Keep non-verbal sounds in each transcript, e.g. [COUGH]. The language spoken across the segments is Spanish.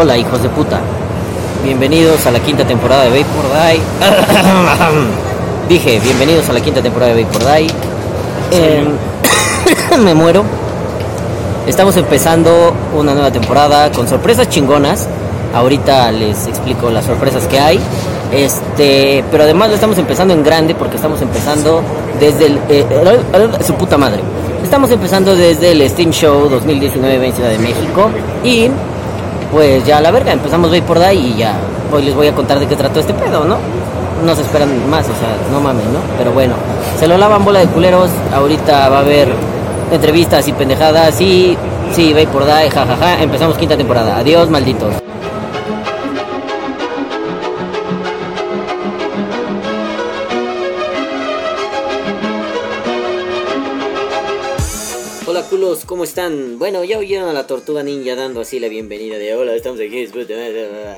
Hola, hijos de puta. Bienvenidos a la quinta temporada de Vapor Die. [COUGHS] Dije, bienvenidos a la quinta temporada de Vapor Die. Em, [COUGHS] me muero. Estamos empezando una nueva temporada con sorpresas chingonas. Ahorita les explico las sorpresas que hay. Este, pero además lo estamos empezando en grande porque estamos empezando desde el eh, eh, su puta madre. Estamos empezando desde el Steam Show 2019 en Ciudad de México y pues ya la verga, empezamos por ahí y ya hoy les voy a contar de qué trató este pedo, ¿no? No se esperan más, o sea, no mames, ¿no? Pero bueno, se lo lavan bola de culeros, ahorita va a haber entrevistas y pendejadas y sí, por Die, jajaja, empezamos quinta temporada. Adiós, malditos. ¿Cómo están? Bueno, ya oyeron a la tortuga ninja dando así la bienvenida de hola, estamos aquí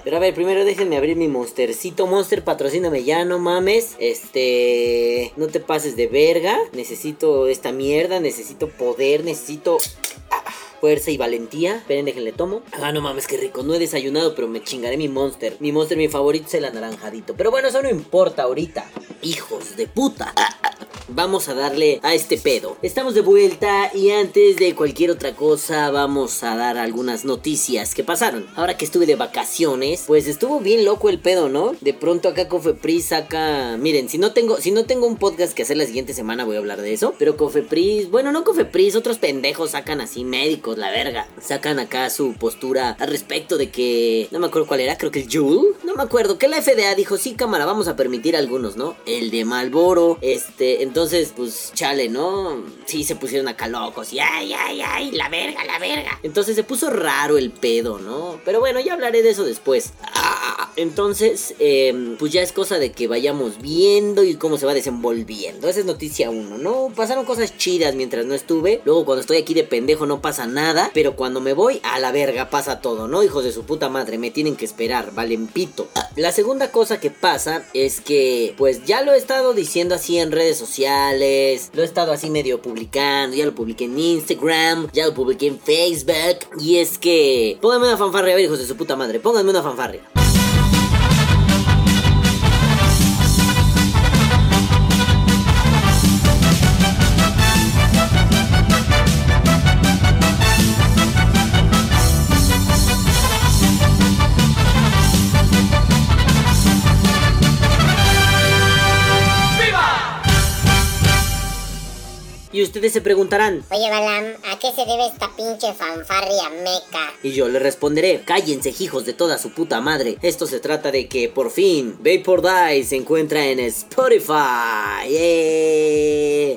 Pero a ver, primero déjenme abrir mi monstercito. Monster, patrocíname ya, no mames. Este. No te pases de verga. Necesito esta mierda, necesito poder, necesito fuerza y valentía. Esperen, déjenle tomo. Ah, no mames, qué rico. No he desayunado, pero me chingaré mi monster. Mi monster, mi favorito es el anaranjadito. Pero bueno, eso no importa ahorita. Hijos de puta vamos a darle a este pedo. Estamos de vuelta y antes de cualquier otra cosa vamos a dar algunas noticias que pasaron. Ahora que estuve de vacaciones, pues estuvo bien loco el pedo, ¿no? De pronto acá Cofepris saca, miren, si no tengo si no tengo un podcast que hacer la siguiente semana voy a hablar de eso, pero Cofepris, bueno, no Cofepris, otros pendejos sacan así médicos, la verga. Sacan acá su postura al respecto de que no me acuerdo cuál era, creo que el Juul, no me acuerdo, que la FDA dijo, "Sí, cámara, vamos a permitir algunos, ¿no? El de Malboro, este, entonces entonces, pues, chale, ¿no? Sí, se pusieron acá locos y ay, ay, ay, la verga, la verga. Entonces se puso raro el pedo, ¿no? Pero bueno, ya hablaré de eso después. Ah, entonces, em, pues ya es cosa de que vayamos viendo y cómo se va desenvolviendo. Esa es noticia uno, ¿no? Pasaron cosas chidas mientras no estuve. Luego cuando estoy aquí de pendejo no pasa nada. Pero cuando me voy, a la verga pasa todo, ¿no? Hijos de su puta madre, me tienen que esperar, valen pito. La segunda cosa que pasa es que, pues ya lo he estado diciendo así en redes sociales lo he estado así medio publicando, ya lo publiqué en Instagram, ya lo publiqué en Facebook. Y es que... Pónganme una fanfarria, a ver hijos de su puta madre, pónganme una fanfarria. Ustedes se preguntarán, Oye Balam, ¿a qué se debe esta pinche fanfarria meca? Y yo le responderé, cállense hijos de toda su puta madre. Esto se trata de que por fin Vapor Die se encuentra en Spotify.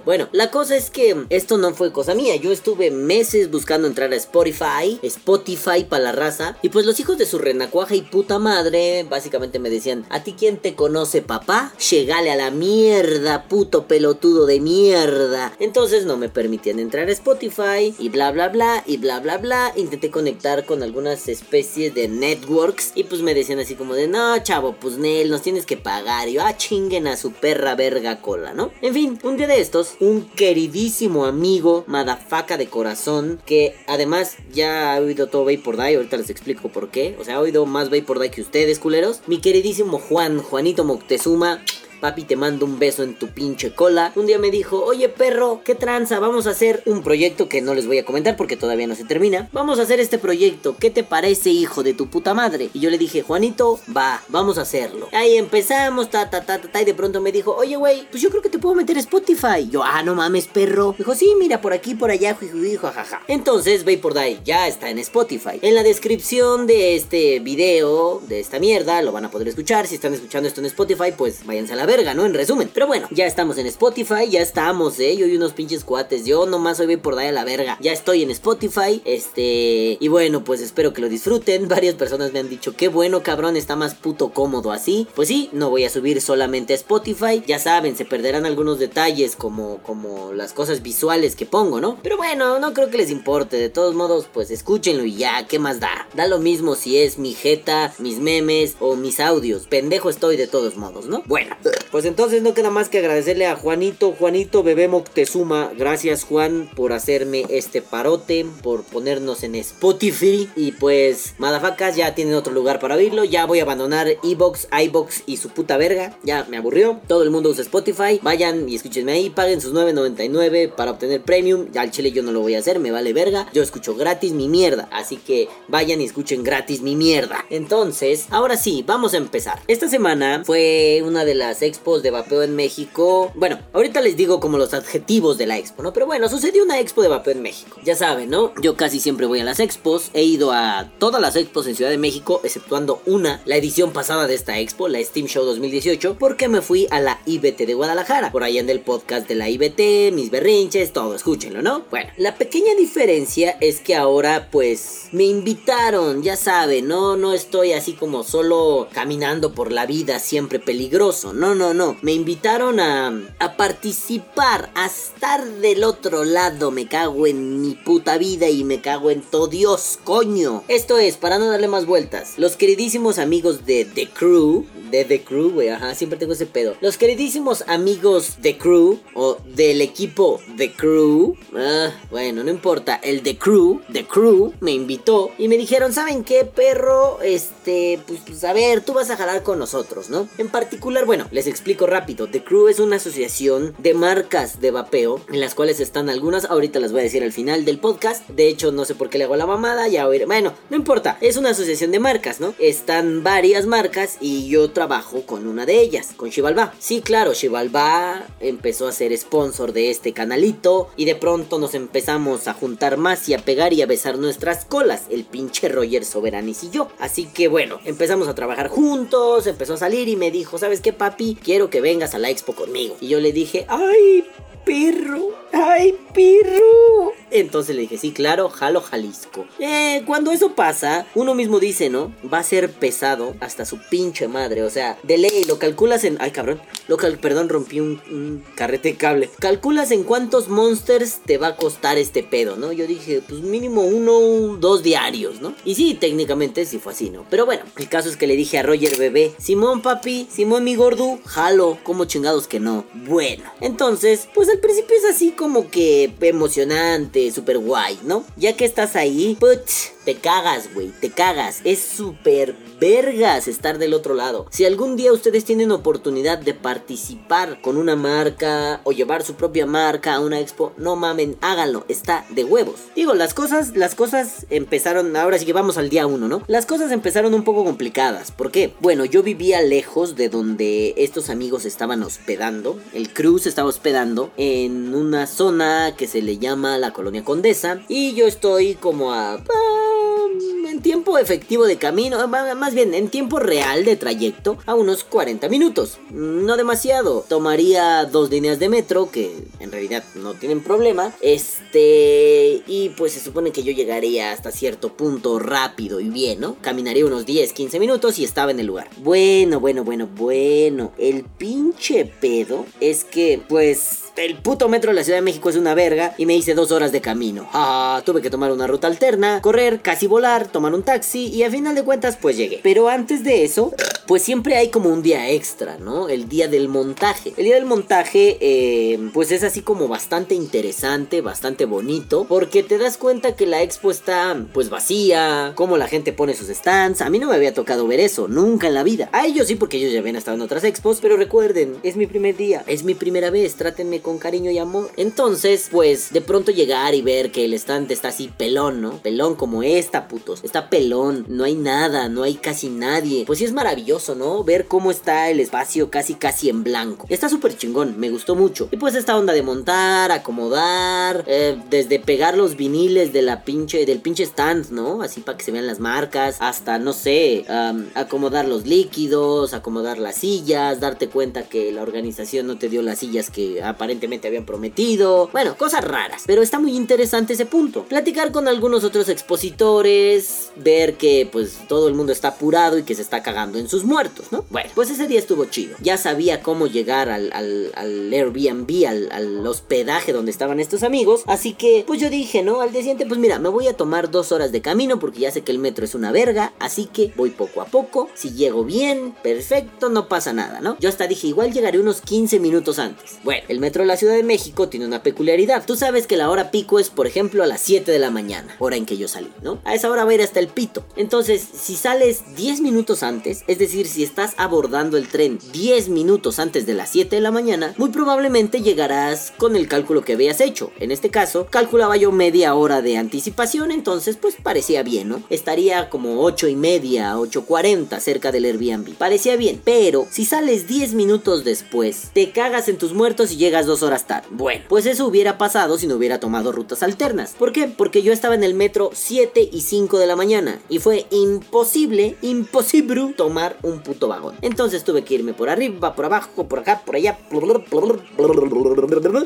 Bueno, la cosa es que esto no fue cosa mía. Yo estuve meses buscando entrar a Spotify, Spotify para la raza. Y pues los hijos de su renacuaja y puta madre básicamente me decían, ¿a ti quién te conoce papá? Llegale a la mierda, puto pelotudo de mierda. Entonces entonces no me permitían entrar a Spotify y bla bla bla y bla bla bla. Intenté conectar con algunas especies de networks y pues me decían así como de no chavo, pues Nel, nos tienes que pagar. Y yo, ah, chinguen a su perra verga cola, ¿no? En fin, un día de estos, un queridísimo amigo, madafaca de corazón, que además ya ha oído todo por Die, ahorita les explico por qué. O sea, ha oído más por Die que ustedes, culeros. Mi queridísimo Juan, Juanito Moctezuma papi te mando un beso en tu pinche cola. Un día me dijo, oye perro, ¿qué tranza? Vamos a hacer un proyecto que no les voy a comentar porque todavía no se termina. Vamos a hacer este proyecto, ¿qué te parece hijo de tu puta madre? Y yo le dije, Juanito, va, vamos a hacerlo. Ahí empezamos, ta, ta, ta, ta, y de pronto me dijo, oye güey, pues yo creo que te puedo meter Spotify. Yo, ah, no mames, perro. Dijo, sí, mira, por aquí, por allá, dijo, jaja. Entonces, por Die ya está en Spotify. En la descripción de este video, de esta mierda, lo van a poder escuchar. Si están escuchando esto en Spotify, pues váyanse a la verga, ¿no? En resumen. Pero bueno, ya estamos en Spotify, ya estamos, ¿eh? Yo y unos pinches cuates. Yo nomás hoy voy por dar a la verga. Ya estoy en Spotify. Este. Y bueno, pues espero que lo disfruten. [LAUGHS] Varias personas me han dicho, qué bueno, cabrón, está más puto cómodo así. Pues sí, no voy a subir solamente a Spotify. Ya saben, se perderán algunos detalles como, como las cosas visuales que pongo, ¿no? Pero bueno, no creo que les importe. De todos modos, pues escúchenlo y ya, ¿qué más da? Da lo mismo si es mi jeta, mis memes o mis audios. Pendejo estoy de todos modos, ¿no? Bueno. Pues entonces no queda más que agradecerle a Juanito, Juanito Bebé Moctezuma. Gracias Juan por hacerme este parote, por ponernos en Spotify. Y pues, madafacas, ya tienen otro lugar para oírlo. Ya voy a abandonar Evox, iBox y su puta verga. Ya me aburrió. Todo el mundo usa Spotify. Vayan y escúchenme ahí, paguen sus 9.99 para obtener premium. Ya al chile yo no lo voy a hacer, me vale verga. Yo escucho gratis mi mierda. Así que vayan y escuchen gratis mi mierda. Entonces, ahora sí, vamos a empezar. Esta semana fue una de las expos de vapeo en México. Bueno, ahorita les digo como los adjetivos de la expo, ¿no? Pero bueno, sucedió una expo de vapeo en México. Ya saben, ¿no? Yo casi siempre voy a las expos. He ido a todas las expos en Ciudad de México, exceptuando una, la edición pasada de esta expo, la Steam Show 2018, porque me fui a la IBT de Guadalajara. Por ahí en el podcast de la IBT, mis berrinches, todo, escúchenlo, ¿no? Bueno, la pequeña diferencia es que ahora, pues, me invitaron, ya saben, no, no estoy así como solo caminando por la vida siempre peligroso. No, no, no. Me invitaron a, a participar, a estar del otro lado. Me cago en mi puta vida y me cago en todo Dios, coño. Esto es, para no darle más vueltas, los queridísimos amigos de The Crew, de The Crew, güey, ajá, siempre tengo ese pedo. Los queridísimos amigos de Crew, o del equipo The Crew, ah, bueno, no importa, el The Crew, The Crew, me invitó y me dijeron, ¿saben qué, perro? Este, pues, pues a ver, tú vas a jalar con nosotros, ¿no? En particular, bueno, les explico rápido, The Crew es una asociación de marcas de vapeo, en las cuales están algunas, ahorita las voy a decir al final del podcast, de hecho, no sé por qué le hago la mamada, ya oír, bueno, no importa, es una asociación de marcas, ¿no? Están varias marcas y yo trabajo con una de ellas, con Shivalba. Sí, claro, Shivalba empezó a ser sponsor de este canalito y de pronto nos empezamos a juntar más y a pegar y a besar nuestras colas, el pinche Roger Soberanis y yo. Así que bueno, empezamos a trabajar juntos, empezó a salir y me dijo, ¿sabes qué, papi? Quiero que vengas a la expo conmigo. Y yo le dije, ¡ay, perro! ¡Ay, perro! Entonces le dije, sí, claro, jalo Jalisco. Eh, cuando eso pasa, uno mismo dice, ¿no? Va a ser pesado hasta su pinche madre. O sea, de ley, lo calculas en. Ay, cabrón. Lo cal... Perdón, rompí un, carrete de cable. Calculas en cuántos monsters te va a costar este pedo, ¿no? Yo dije, pues mínimo uno, dos diarios, ¿no? Y sí, técnicamente sí fue así, ¿no? Pero bueno, el caso es que le dije a Roger Bebé, Simón papi, Simón mi gordo, jalo, como chingados que no. Bueno, entonces, pues al principio es así como que emocionante, súper guay, ¿no? Ya que estás ahí, pues te cagas, güey, te cagas. Es súper vergas estar del otro lado. Si algún día ustedes tienen oportunidad de participar con una marca o llevar su propia marca a una expo, no mamen, háganlo, está de huevos. Digo, las cosas, las cosas empezaron, ahora sí que vamos al día uno, ¿no? Las cosas empezaron un poco complicadas. ¿Por qué? Bueno, yo vivía lejos de donde estos amigos estaban hospedando. El cruz estaba hospedando en una zona que se le llama la Colonia Condesa. Y yo estoy como a... Tiempo efectivo de camino, más bien en tiempo real de trayecto, a unos 40 minutos. No demasiado. Tomaría dos líneas de metro, que en realidad no tienen problema. Este. Y pues se supone que yo llegaría hasta cierto punto rápido y bien, ¿no? Caminaría unos 10, 15 minutos y estaba en el lugar. Bueno, bueno, bueno, bueno. El pinche pedo es que, pues el puto metro de la Ciudad de México es una verga y me hice dos horas de camino. Ah, tuve que tomar una ruta alterna, correr, casi volar, tomar un taxi y a final de cuentas pues llegué. Pero antes de eso, pues siempre hay como un día extra, ¿no? El día del montaje. El día del montaje eh, pues es así como bastante interesante, bastante bonito, porque te das cuenta que la expo está pues vacía, cómo la gente pone sus stands. A mí no me había tocado ver eso, nunca en la vida. A ellos sí porque ellos ya habían estado en otras expos, pero recuerden, es mi primer día, es mi primera vez, trátenme con cariño y amor. Entonces, pues de pronto llegar y ver que el stand está así pelón, ¿no? Pelón como esta, putos. Está pelón, no hay nada, no hay casi nadie. Pues sí es maravilloso, ¿no? Ver cómo está el espacio casi casi en blanco. Está súper chingón, me gustó mucho. Y pues esta onda de montar, acomodar, eh, desde pegar los viniles de la pinche, del pinche stand, ¿no? Así para que se vean las marcas, hasta, no sé, acomodar los líquidos, acomodar las sillas, darte cuenta que la organización no te dio las sillas que aparecen aparentemente habían prometido. Bueno, cosas raras. Pero está muy interesante ese punto. Platicar con algunos otros expositores, ver que pues todo el mundo está apurado y que se está cagando en sus muertos, ¿no? Bueno, pues ese día estuvo chido. Ya sabía cómo llegar al, al, al Airbnb, al, al, hospedaje donde estaban estos amigos. Así que pues yo dije, ¿no? Al día siguiente, pues mira, me voy a tomar dos horas de camino porque ya sé que el metro es una verga. Así que voy poco a poco. Si llego bien, perfecto, no pasa nada, ¿no? Yo hasta dije, igual llegaré unos 15 minutos antes. Bueno, el metro de la Ciudad de México tiene una peculiaridad. Tú sabes que la hora pico es, por ejemplo, a las 7 de la mañana, hora en que yo salí, ¿no? A esa hora va a ir hasta el pito. Entonces, si sales 10 minutos antes, es decir, si estás abordando el tren 10 minutos antes de las 7 de la mañana, muy probablemente llegarás con el cálculo que habías hecho. En este caso, calculaba yo media hora de anticipación, entonces pues parecía bien, ¿no? Estaría como 8 y media, 8.40 cerca del Airbnb. Parecía bien, pero si sales 10 minutos después, te cagas en tus muertos y llegas horas tarde. Bueno, pues eso hubiera pasado si no hubiera tomado rutas alternas. ¿Por qué? Porque yo estaba en el metro 7 y 5 de la mañana y fue imposible, imposible tomar un puto vagón. Entonces tuve que irme por arriba, por abajo, por acá, por allá,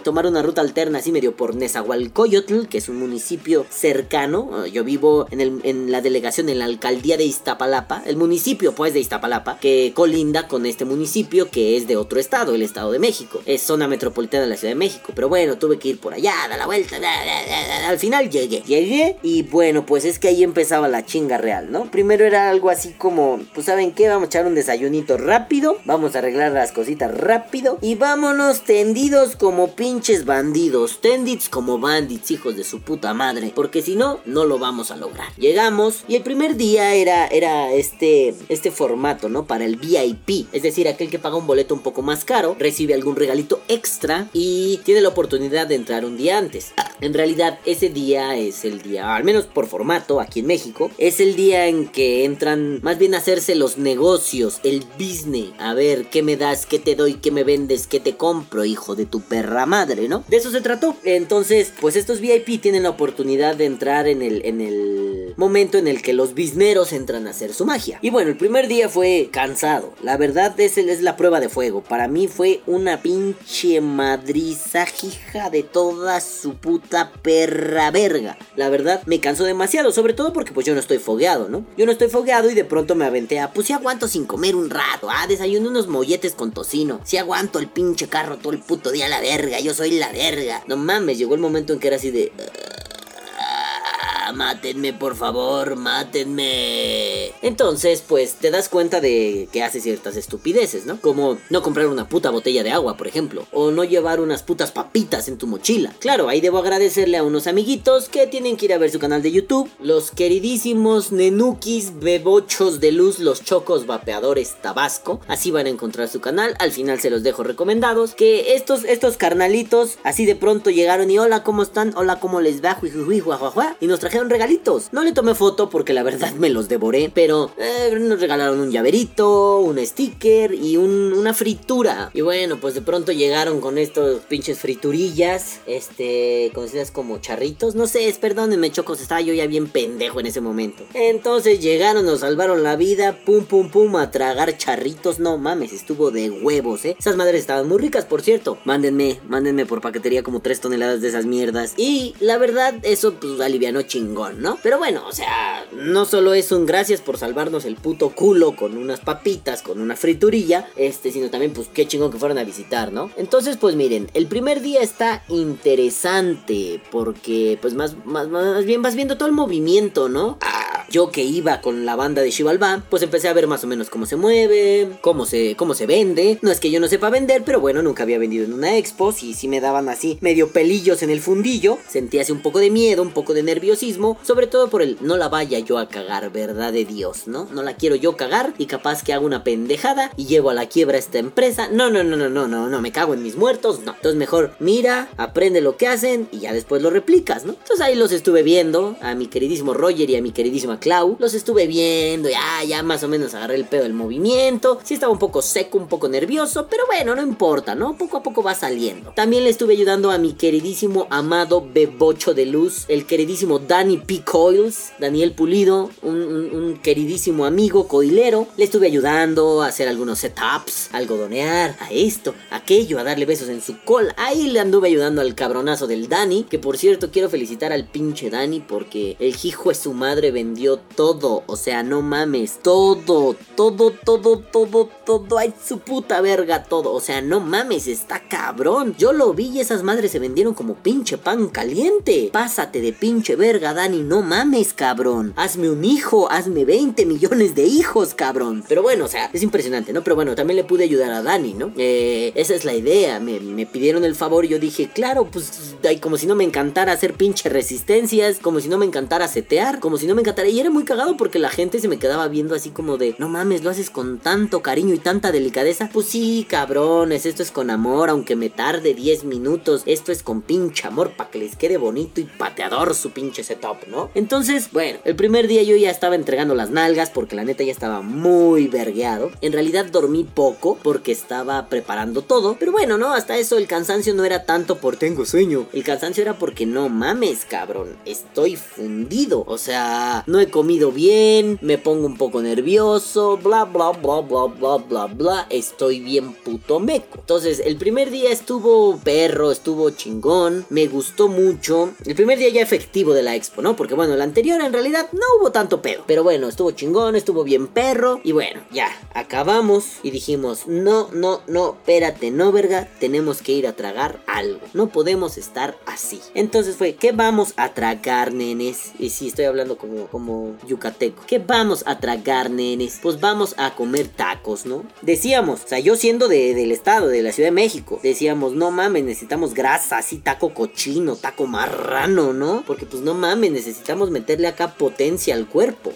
tomar una ruta alterna así medio por Nezahualcóyotl, que es un municipio cercano. Yo vivo en, el, en la delegación, en la alcaldía de Iztapalapa, el municipio pues de Iztapalapa, que colinda con este municipio que es de otro estado, el Estado de México. Es zona metropolitana de la Ciudad de México. Pero bueno, tuve que ir por allá, dar la vuelta. Al final llegué. Llegué y bueno, pues es que ahí empezaba la chinga real, ¿no? Primero era algo así como, pues saben qué, vamos a echar un desayunito rápido, vamos a arreglar las cositas rápido y vámonos tendidos como pinches bandidos, tendits como bandits, hijos de su puta madre, porque si no, no lo vamos a lograr. Llegamos y el primer día era, era este, este formato, ¿no? Para el VIP, es decir, aquel que paga un boleto un poco más caro, recibe algún regalito extra y tiene la oportunidad de entrar un día antes. En realidad, ese día es el día, al menos por formato aquí en México, es el día en que entran más bien a hacerse los negocios, el business. A ver, ¿qué me das? ¿Qué te doy? ¿Qué me vendes? ¿Qué te compro, hijo de tu perra madre, no? De eso se trató. Entonces, pues estos VIP tienen la oportunidad de entrar en el, en el momento en el que los bizneros entran a hacer su magia. Y bueno, el primer día fue cansado. La verdad es, es la prueba de fuego. Para mí fue una pinche madriza de toda su puta perra verga. La verdad, me canso demasiado, sobre todo porque pues yo no estoy fogueado, ¿no? Yo no estoy fogueado y de pronto me aventé a, pues si aguanto sin comer un rato, ah, desayuno unos molletes con tocino, si aguanto el pinche carro todo el puto día la verga, yo soy la verga. No mames, llegó el momento en que era así de... "Ah, mátenme, por favor, mátenme. Entonces, pues te das cuenta de que hace ciertas estupideces, ¿no? Como no comprar una puta botella de agua, por ejemplo, o no llevar unas putas papitas en tu mochila. Claro, ahí debo agradecerle a unos amiguitos que tienen que ir a ver su canal de YouTube, los queridísimos Nenukis Bebochos de Luz, los Chocos Vapeadores Tabasco. Así van a encontrar su canal, al final se los dejo recomendados. Que estos, estos carnalitos así de pronto llegaron y hola, ¿cómo están? Hola, ¿cómo les va? Y nos trajeron regalitos. No le tomé foto porque la verdad me los devoré, pero eh, nos regalaron un llaverito, un sticker y un- una fritura. Y bueno, pues de pronto llegaron con estos pinches friturillas, este, conocidas como charritos. No sé, es, perdónenme, chocos, estaba yo ya bien pendejo en ese momento. Entonces llegaron, nos salvaron la vida, pum, pum, pum, a tragar charritos. No mames, estuvo de huevos, eh. Esas madres estaban muy ricas, por cierto. Mándenme, mándenme por paquetería como 3 toneladas de esas mierdas. Y la verdad, eso pues alivianó chingón, ¿no? Pero bueno, o sea, no solo es un gracias por salvarnos el puto culo con unas papitas, con una friturilla, este, sino también pues qué chingón que fueron a visitar, ¿no? Entonces, pues miren, el primer día está interesante porque pues más, más, más bien vas viendo todo el movimiento, ¿no? Ah, Yo que iba con la banda de Shivalba, pues empecé a ver más o menos cómo se mueve, cómo se, cómo se vende. No es que yo no sepa vender, pero bueno, nunca había vendido en una expo. Y si me daban así medio pelillos en el fundillo, sentía así un poco de miedo, un poco de nerviosismo, sobre todo por el no la vaya yo a cagar, verdad de Dios, ¿no? No la quiero yo cagar y capaz que hago una pendejada y llevo a la quiebra esta empresa. No, no, no, no, no, no, no, me cago en mis muertos, no. Entonces mejor mira, aprende lo que hacen y ya después lo replicas, ¿no? Entonces ahí los estuve viendo, a mi queridísimo Roger y a mi queridísima Clau. Los estuve viendo, ya, ya más o menos agarré el pedo del movimiento. Sí estaba un poco seco, un poco nervioso, pero bueno, no importa, ¿no? Poco a poco va saliendo. También le estuve ayudando a mi queridísimo amado Bebocho de Luz, el queridísimo Danny P. Coils, Daniel Pulido, un, queridísimo amigo coilero. Le estuve ayudando a hacer algunos setups, a algodonear, a esto, a aquello, a darle besos en su cola. Ahí le anduve ayudando al cabronazo del Dani, que por cierto quiero felicitar al pinche Dani porque el hijo de su madre vendió todo, o sea, no mames, todo, todo, todo, todo, todo, ay su puta verga todo, o sea, no mames, está cabrón. Yo lo vi y esas madres se vendieron como pinche pan caliente. Pásate de pinche verga, Dani, no mames, cabrón. Hazme un hijo, hazme 20 millones de hijos, cabrón. Pero bueno, o sea, es impresionante, ¿no? Pero bueno, también le pude ayudar a Dani, ¿no? Eh, esa es la idea, me, me pidieron el favor y yo dije, claro, pues, ay, como si no me encantara hacer pinche resistencias, como si no me encantara setear, como si no me encantara. Y era muy cagado porque la gente se me quedaba viendo así como de, no mames, lo haces con tanto cariño y tanta delicadeza. Pues sí, cabrones, esto es con amor, aunque me tarde 10 minutos. Esto es con pinche amor para que les quede bonito y pateador su pinche setup, ¿no? Entonces, bueno, el primer día yo ya estaba entregando las nalgas porque la neta ya estaba muy vergueado. En realidad dormí poco porque estaba preparando todo. Pero bueno, ¿no? Hasta eso el cansancio no era tanto por tengo sueño. El cansancio era porque no mames, cabrón. Estoy fundido. O sea, no he comido bien, me pongo un poco nervioso, bla, bla, bla, bla, bla, bla, bla. Estoy bien puto meco. Entonces, el primer día estuvo perro, estuvo chingón, me gustó mucho. El primer día ya efectivo de la expo, ¿no? Porque bueno, el anterior en realidad no hubo tanto pedo. Pero bueno, estuvo chingón, estuvo bien perro. Y bueno, ya, acabamos y dijimos, no, no, no, espérate, no, verga, tenemos que ir a tragar algo. No podemos estar así. Entonces fue, ¿qué vamos a tragar, nenes? Y sí, estoy hablando como, como yucateco. ¿Qué vamos a tragar, nenes? Pues vamos a comer tacos, ¿no? Decíamos, o sea, yo siendo de, del estado, de la Ciudad de México, decíamos, no mames, necesitamos grasa, así taco cochino, taco marrano, ¿no? Porque pues no mames, necesitamos meterle acá potencia al cuerpo.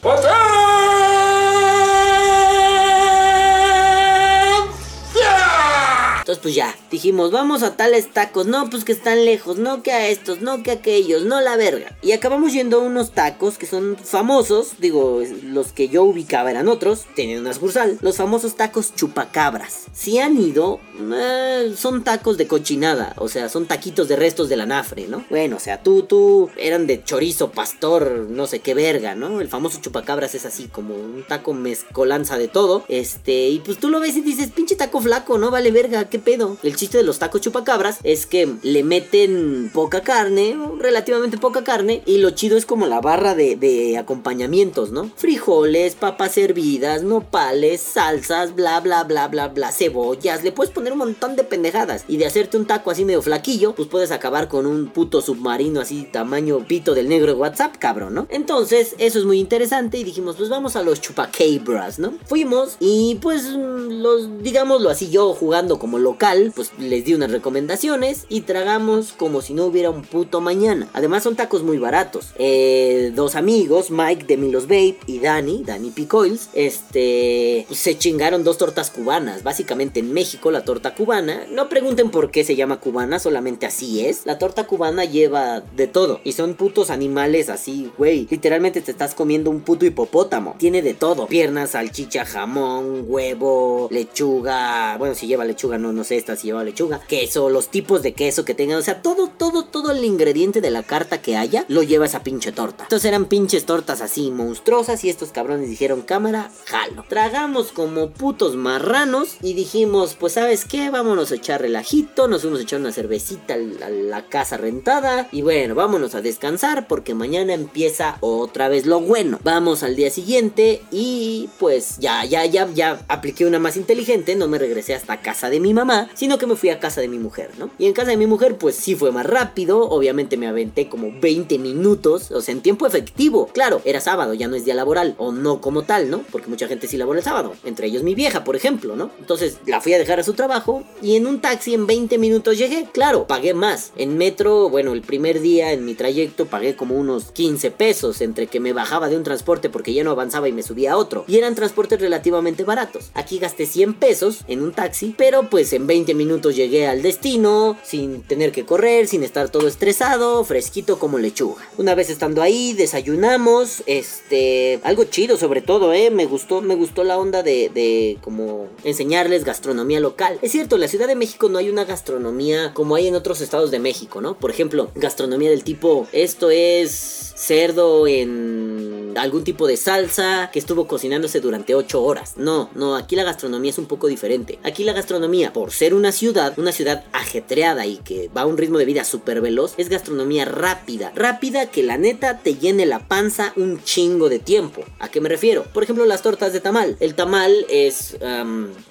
Entonces pues ya, dijimos, vamos a tales tacos, no, pues que están lejos, no que a estos, no que a aquellos, no la verga. Y acabamos yendo a unos tacos que son famosos, digo, los que yo ubicaba eran otros, tenían una sucursal, los famosos tacos chupacabras. Si han ido, eh, son tacos de cochinada, o sea, son taquitos de restos de la nafre, ¿no? Bueno, o sea, tú, tú, eran de chorizo, pastor, no sé qué verga, ¿no? El famoso chupacabras es así, como un taco mezcolanza de todo, este, y pues tú lo ves y dices, pinche taco flaco, ¿no? Vale verga, ¿qué pedo? El chiste de los tacos chupacabras es que le meten poca carne, relativamente poca carne, y lo chido es como la barra de, de acompañamientos, ¿no? Frijoles, papas hervidas, nopales, salsas, bla, bla, bla, bla, bla, cebollas, le puedes poner un montón de pendejadas. Y de hacerte un taco así medio flaquillo, pues puedes acabar con un puto submarino así tamaño pito del negro de WhatsApp, cabrón, ¿no? Entonces, eso es muy interesante y dijimos, pues vamos a los chupacabras, ¿no? Fuimos y pues los, digámoslo así, yo jugando como local, pues les di unas recomendaciones y tragamos como si no hubiera un puto mañana. Además son tacos muy baratos. Eh, dos amigos, Mike de Milos Babe y Dani, Dani Picoils, este, se chingaron dos tortas cubanas. Básicamente en México la torta cubana, no pregunten por qué se llama cubana, solamente así es. La torta cubana lleva de todo y son putos animales así, güey. Literalmente te estás comiendo un puto hipopótamo. Tiene de todo, piernas, salchicha, jamón, huevo, lechuga, bueno, si lleva lechuga no no, sé, si lleva lechuga, queso, los tipos de queso que tengan, o sea, todo, todo, todo el ingrediente de la carta que haya, lo lleva esa pinche torta. Entonces eran pinches tortas así monstruosas y estos cabrones dijeron, cámara, jalo. Tragamos como putos marranos y dijimos, pues sabes qué, vámonos a echar relajito, nos fuimos a echar una cervecita a la casa rentada y bueno, vámonos a descansar porque mañana empieza otra vez lo bueno. Vamos al día siguiente y pues ya, ya, ya, ya apliqué una más inteligente, no me regresé hasta casa de mi mamá, sino que me fui a casa de mi mujer, ¿no? Y en casa de mi mujer, pues sí fue más rápido, obviamente me aventé como 20 minutos, o sea, en tiempo efectivo. Claro, era sábado, ya no es día laboral, o no como tal, ¿no? Porque mucha gente sí labora el sábado, entre ellos mi vieja, por ejemplo, ¿no? Entonces la fui a dejar a su trabajo y en un taxi en 20 minutos llegué, claro, pagué más. En metro, bueno, el primer día en mi trayecto pagué como unos 15 pesos entre que me bajaba de un transporte porque ya no avanzaba y me subía a otro. Y eran transportes relativamente baratos. Aquí gasté 100 pesos en un taxi, pero pues pues en 20 minutos llegué al destino, sin tener que correr, sin estar todo estresado, fresquito como lechuga. Una vez estando ahí, desayunamos, este, algo chido sobre todo, eh, me gustó, me gustó la onda de, de como enseñarles gastronomía local. Es cierto, en la Ciudad de México no hay una gastronomía como hay en otros estados de México, ¿no? Por ejemplo, gastronomía del tipo, esto es cerdo en algún tipo de salsa que estuvo cocinándose durante 8 horas. No, no, aquí la gastronomía es un poco diferente. Aquí la gastronomía, por ser una ciudad, una ciudad ajetreada y que va a un ritmo de vida súper veloz, es gastronomía rápida. Rápida que la neta te llene la panza un chingo de tiempo. ¿A qué me refiero? Por ejemplo, las tortas de tamal. El tamal es...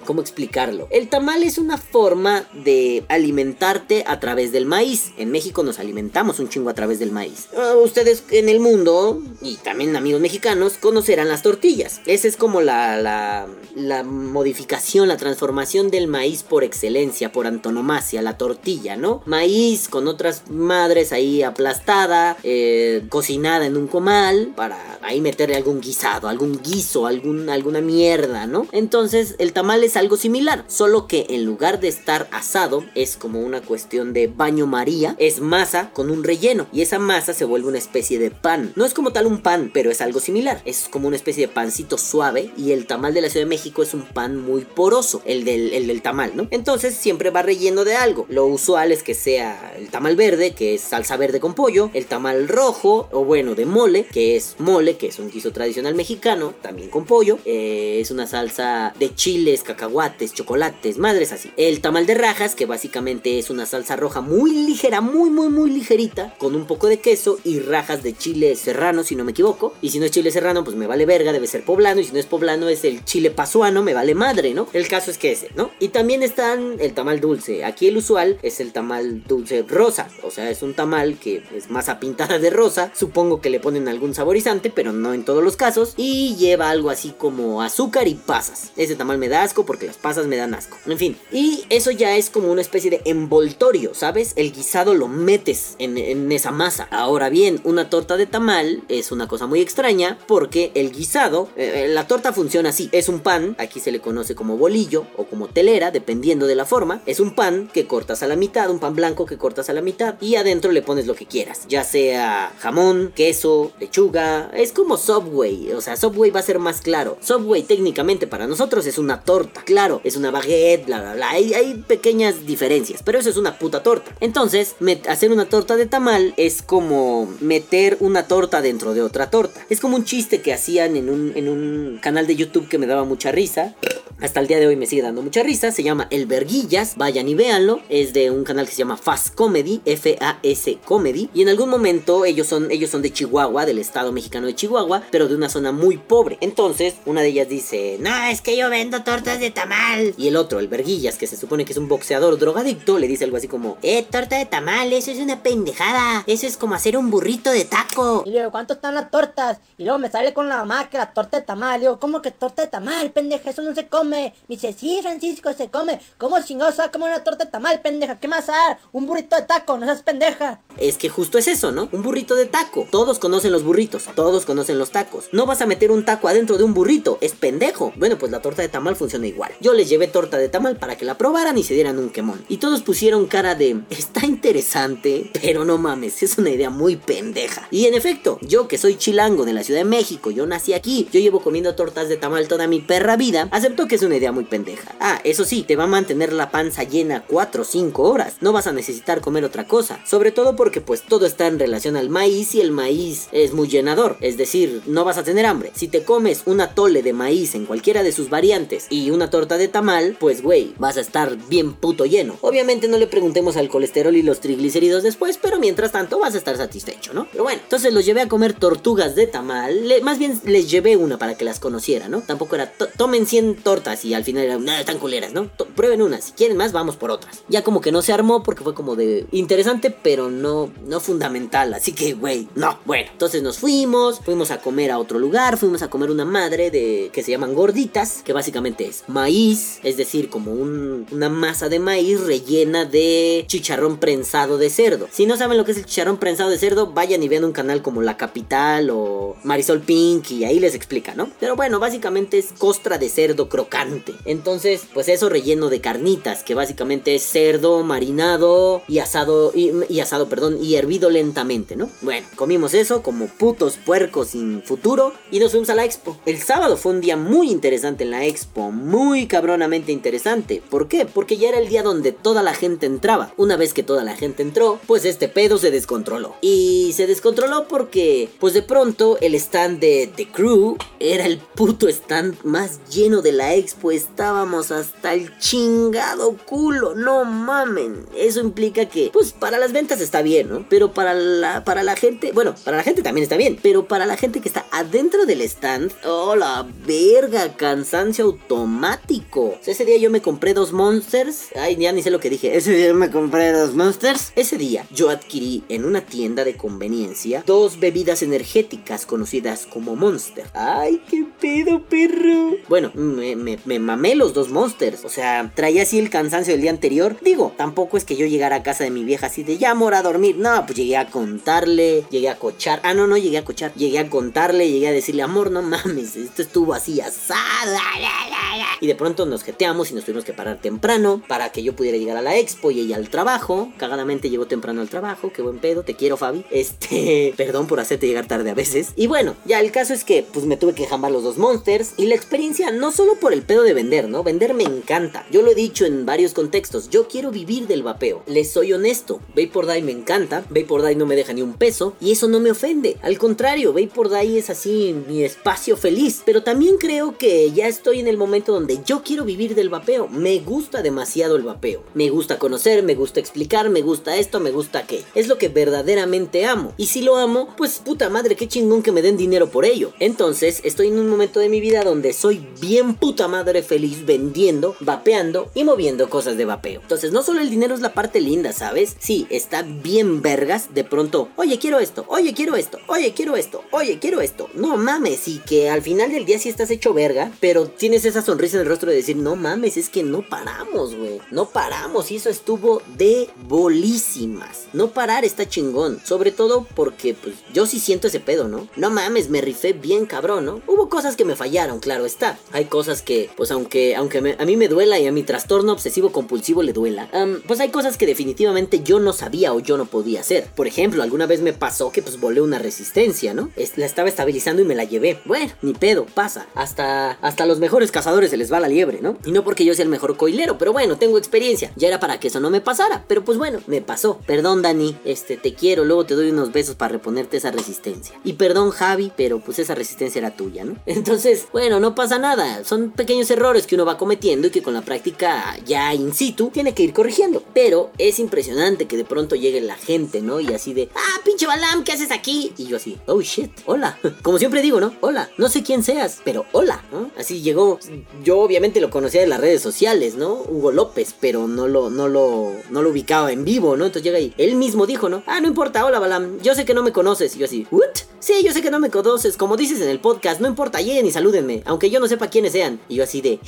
¿Cómo explicarlo? El tamal es una forma de alimentarte a través del maíz. En México nos alimentamos un chingo a través del maíz. Ah, ustedes en el mundo, y también amigos mexicanos, conocerán las tortillas. Esa es como la, la, la modificación, la transformación del maíz por excelencia, por antonomasia, la tortilla, ¿no? Maíz con otras madres ahí aplastada, eh, cocinada en un comal, para ahí meterle algún guisado, algún guiso, algún, alguna mierda, ¿no? Entonces el tamal es algo similar, solo que en lugar de estar asado, es como una cuestión de baño maría, es masa con un relleno, y esa masa se vuelve una especie de pan. No es como tal un pan, pero es algo similar, es como una especie de pancito suave, y el tamal de la Ciudad de México es un pan muy poroso, el del, el del tamal, ¿no? Entonces siempre va relleno de algo. Lo usual es que sea el tamal verde, que es salsa verde con pollo, el tamal rojo, o bueno, de mole, que es mole, que es un guiso tradicional mexicano, también con pollo. Eh, es una salsa de chiles, cacahuates, chocolates, madres así. El tamal de rajas, que básicamente es una salsa roja muy ligera, muy, muy, muy ligerita, con un poco de queso y rajas de chile serrano, si no me equivoco. Y si no es chile serrano, pues me vale verga, debe ser poblano. Y si no es poblano, es el chile pasuano, me vale madre, ¿no? El caso es que ese, ¿no? Y también están el tamal dulce. Aquí el usual es el tamal dulce rosa. O sea, es un tamal que es masa pintada de rosa. Supongo que le ponen algún saborizante, pero no en todos los casos. Y lleva algo así como azúcar y pasas. Ese tamal me da asco porque las pasas me dan asco. En fin. Y eso ya es como una especie de envoltorio, ¿sabes? El guisado lo metes en, esa masa. Ahora bien, una torta de tamal es una cosa muy extraña porque el guisado, eh, la torta funciona así. Es un pan, aquí se le conoce como bolillo o como telera, dependiendo de la forma. Es un pan que cortas a la mitad, un pan blanco que cortas a la mitad y adentro le pones lo que quieras, ya sea jamón, queso, lechuga, es como Subway, o sea, Subway va a ser más claro. Subway técnicamente para nosotros es una torta, claro, es una baguette, bla bla bla, hay, hay pequeñas diferencias, pero eso es una puta torta. Entonces, hacer una torta de tamal es como meter una torta dentro de otra torta. Es como un chiste que hacían en un, en un canal de YouTube que me daba mucha risa. Hasta el día de hoy me sigue dando mucha risa. Se llama El Verguillas. Vayan y véanlo. Es de un canal que se llama Fast Comedy. F-A-S Comedy. Y en algún momento ellos son, ellos son de Chihuahua, del estado mexicano de Chihuahua, pero de una zona muy pobre. Entonces, una de ellas dice: No, es que yo vendo tortas de tamal. Y el otro, el Verguillas, que se supone que es un boxeador drogadicto, le dice algo así como: Eh, torta de tamal, eso es una pendejada. Eso es como hacer un burrito de taco. Y digo, ¿cuánto están las tortas? Y luego me sale con la mamá que la torta de tamal. Digo, ¿cómo que torta de tamal, pendeja? Eso no se come. Me dice, sí, Francisco, se come. ¿Cómo chingados va a comer una torta de tamal, pendeja? ¿Qué más dar? Un burrito de taco, no seas pendeja. Es que justo es eso, ¿no? Un burrito de taco. Todos conocen los burritos, todos conocen los tacos. No vas a meter un taco adentro de un burrito, es pendejo. Bueno, pues la torta de tamal funciona igual. Yo les llevé torta de tamal para que la probaran y se dieran un quemón. Y todos pusieron cara de, está interesante, pero no mames, es una idea muy pendeja. Y en efecto, yo que soy chilango de la Ciudad de México, yo nací aquí, yo llevo comiendo tortas de tamal toda mi perra vida, acepto que es una idea muy pendeja. Ah, eso sí, te va mantener la panza llena 4 o 5 horas. No vas a necesitar comer otra cosa. Sobre todo porque pues todo está en relación al maíz y el maíz es muy llenador. Es decir, no vas a tener hambre. Si te comes una tole de maíz en cualquiera de sus variantes y una torta de tamal, pues güey, vas a estar bien puto lleno. Obviamente no le preguntemos al colesterol y los triglicéridos después, pero mientras tanto vas a estar satisfecho, ¿no? Pero bueno, entonces los llevé a comer tortugas de tamal. más bien les llevé una para que las conociera, ¿no? Tampoco era, tomen 100 tortas y al final eran, nada, tan culeras, ¿no? Prueben unas, si quieren más, vamos por otras. Ya como que no se armó porque fue como de interesante, pero no, no fundamental. Así que, güey, no. Bueno, entonces nos fuimos, fuimos a comer a otro lugar, fuimos a comer una madre de que se llaman gorditas, que básicamente es maíz, es decir, como una masa de maíz rellena de chicharrón prensado de cerdo. Si no saben lo que es el chicharrón prensado de cerdo, vayan y vean un canal como La Capital o Marisol Pink y ahí les explica, ¿no? Pero bueno, básicamente es costra de cerdo crocante. Entonces, pues eso relleno de carnitas, que básicamente es cerdo marinado y asado, y, asado, perdón, y hervido lentamente, ¿no? Bueno, comimos eso como putos puercos sin futuro y nos fuimos a la expo. El sábado fue un día muy interesante en la expo, muy cabronamente interesante. ¿Por qué? Porque ya era el día donde toda la gente entraba. Una vez que toda la gente entró, pues este pedo se descontroló. Y se descontroló porque, pues de pronto, el stand de The Crew era el puto stand más lleno de la expo. Estábamos hasta el chingado culo, no mamen. Eso implica que, pues para las ventas está bien, ¿no? Pero para la, para la gente, bueno, para la gente también está bien. Pero para la gente que está adentro del stand, oh la verga, cansancio automático. Ese día yo me compré dos monsters. Ay, ya ni sé lo que dije. Ese día me compré dos monsters. Ese día yo adquirí en una tienda de conveniencia dos bebidas energéticas conocidas como Monster. Ay, qué pedo, perro. Bueno, me, me, me mamé los dos monsters. O sea, traía así el cansancio del día anterior. Digo, tampoco es que yo llegara a casa de mi vieja así de ya mora a dormir. No, pues llegué a contarle, llegué a cochar. Ah, no, no llegué a cochar. Llegué a contarle, llegué a decirle, amor, no mames, esto estuvo así asada. Y de pronto nos jeteamos y nos tuvimos que parar temprano para que yo pudiera llegar a la expo y ella al trabajo. Cagadamente llegó temprano al trabajo, qué buen pedo, te quiero Fabi. Este, [LAUGHS] perdón por hacerte llegar tarde a veces. Y bueno, ya el caso es que pues me tuve que jamar los dos monsters y la experiencia no solo por el pedo de vender, ¿no? Vender me encanta. Yo lo he dicho en varios contextos, yo quiero vivir del vapeo. Les soy honesto, Vapor Die me encanta, Vapor Die no me deja ni un peso y eso no me ofende. Al contrario, Vapor Die es así mi espacio feliz, pero también creo que ya estoy en el momento donde yo quiero vivir del vapeo. Me gusta demasiado el vapeo. Me gusta conocer, me gusta explicar, me gusta esto, me gusta aquello. Es lo que verdaderamente amo. Y si lo amo, pues puta madre, qué chingón que me den dinero por ello. Entonces, estoy en un momento de mi vida donde soy bien puta madre feliz vendiendo, vapeando y moviendo cosas de vapeo. Entonces, no solo el dinero es la parte linda, ¿sabes? Sí, está bien vergas de pronto. Oye, quiero esto, oye, quiero esto, oye, quiero esto, oye, quiero esto. No mames, y que al final del día sí estás hecho verga, pero tienes esa sonrisa en el rostro de decir, no mames, es que no paramos, güey. No paramos y eso estuvo de bolísimas. No parar está chingón. Sobre todo porque, pues, yo sí siento ese pedo, ¿no? No mames, me rifé bien cabrón, ¿no? Hubo cosas que me fallaron, claro está. Hay cosas que, pues, aunque, aunque a mí me duela y a mi trastorno obsesivo compulsivo le duela, pues hay cosas que definitivamente yo no sabía o yo no podía hacer. Por ejemplo, alguna vez me pasó que, pues, volé una resistencia, ¿no? La estaba estabilizando y me la llevé. Bueno, ni pedo, pasa. Hasta, hasta los mejores cazadores se les va la liebre, ¿no? Y no porque yo sea el mejor coilero, pero bueno, tengo experiencia. Ya era para que eso no me pasara, pero pues bueno, me pasó. Perdón, Dani, este, te quiero, luego te doy unos besos para reponerte esa resistencia. Y perdón, Javi, pero pues esa resistencia era tuya, ¿no? [LAUGHS] Entonces, bueno, no pasa nada. Son pequeños errores que uno va cometiendo y que con la práctica ya in situ tiene que ir corrigiendo. Pero es impresionante que de pronto llegue la gente, ¿no? Y así de, ah, pinche Balam, ¿qué haces aquí? Y yo así, oh shit, hola. [LAUGHS] Como siempre digo, ¿no? Hola, no sé quién seas, pero hola, ¿no? Así llegó, yo obviamente lo conocía de las redes sociales, ¿no? Hugo López, pero no lo, no lo, no lo ubicaba en vivo, ¿no? Entonces llega ahí, él mismo dijo, ¿no? Ah, no importa, hola Balam, yo sé que no me conoces. Y yo así, ¿what? Sí, yo sé que no me conoces, como dices en el podcast, no importa, lleguen y salúdenme, aunque yo no sepa quiénes sean. Y yo así de,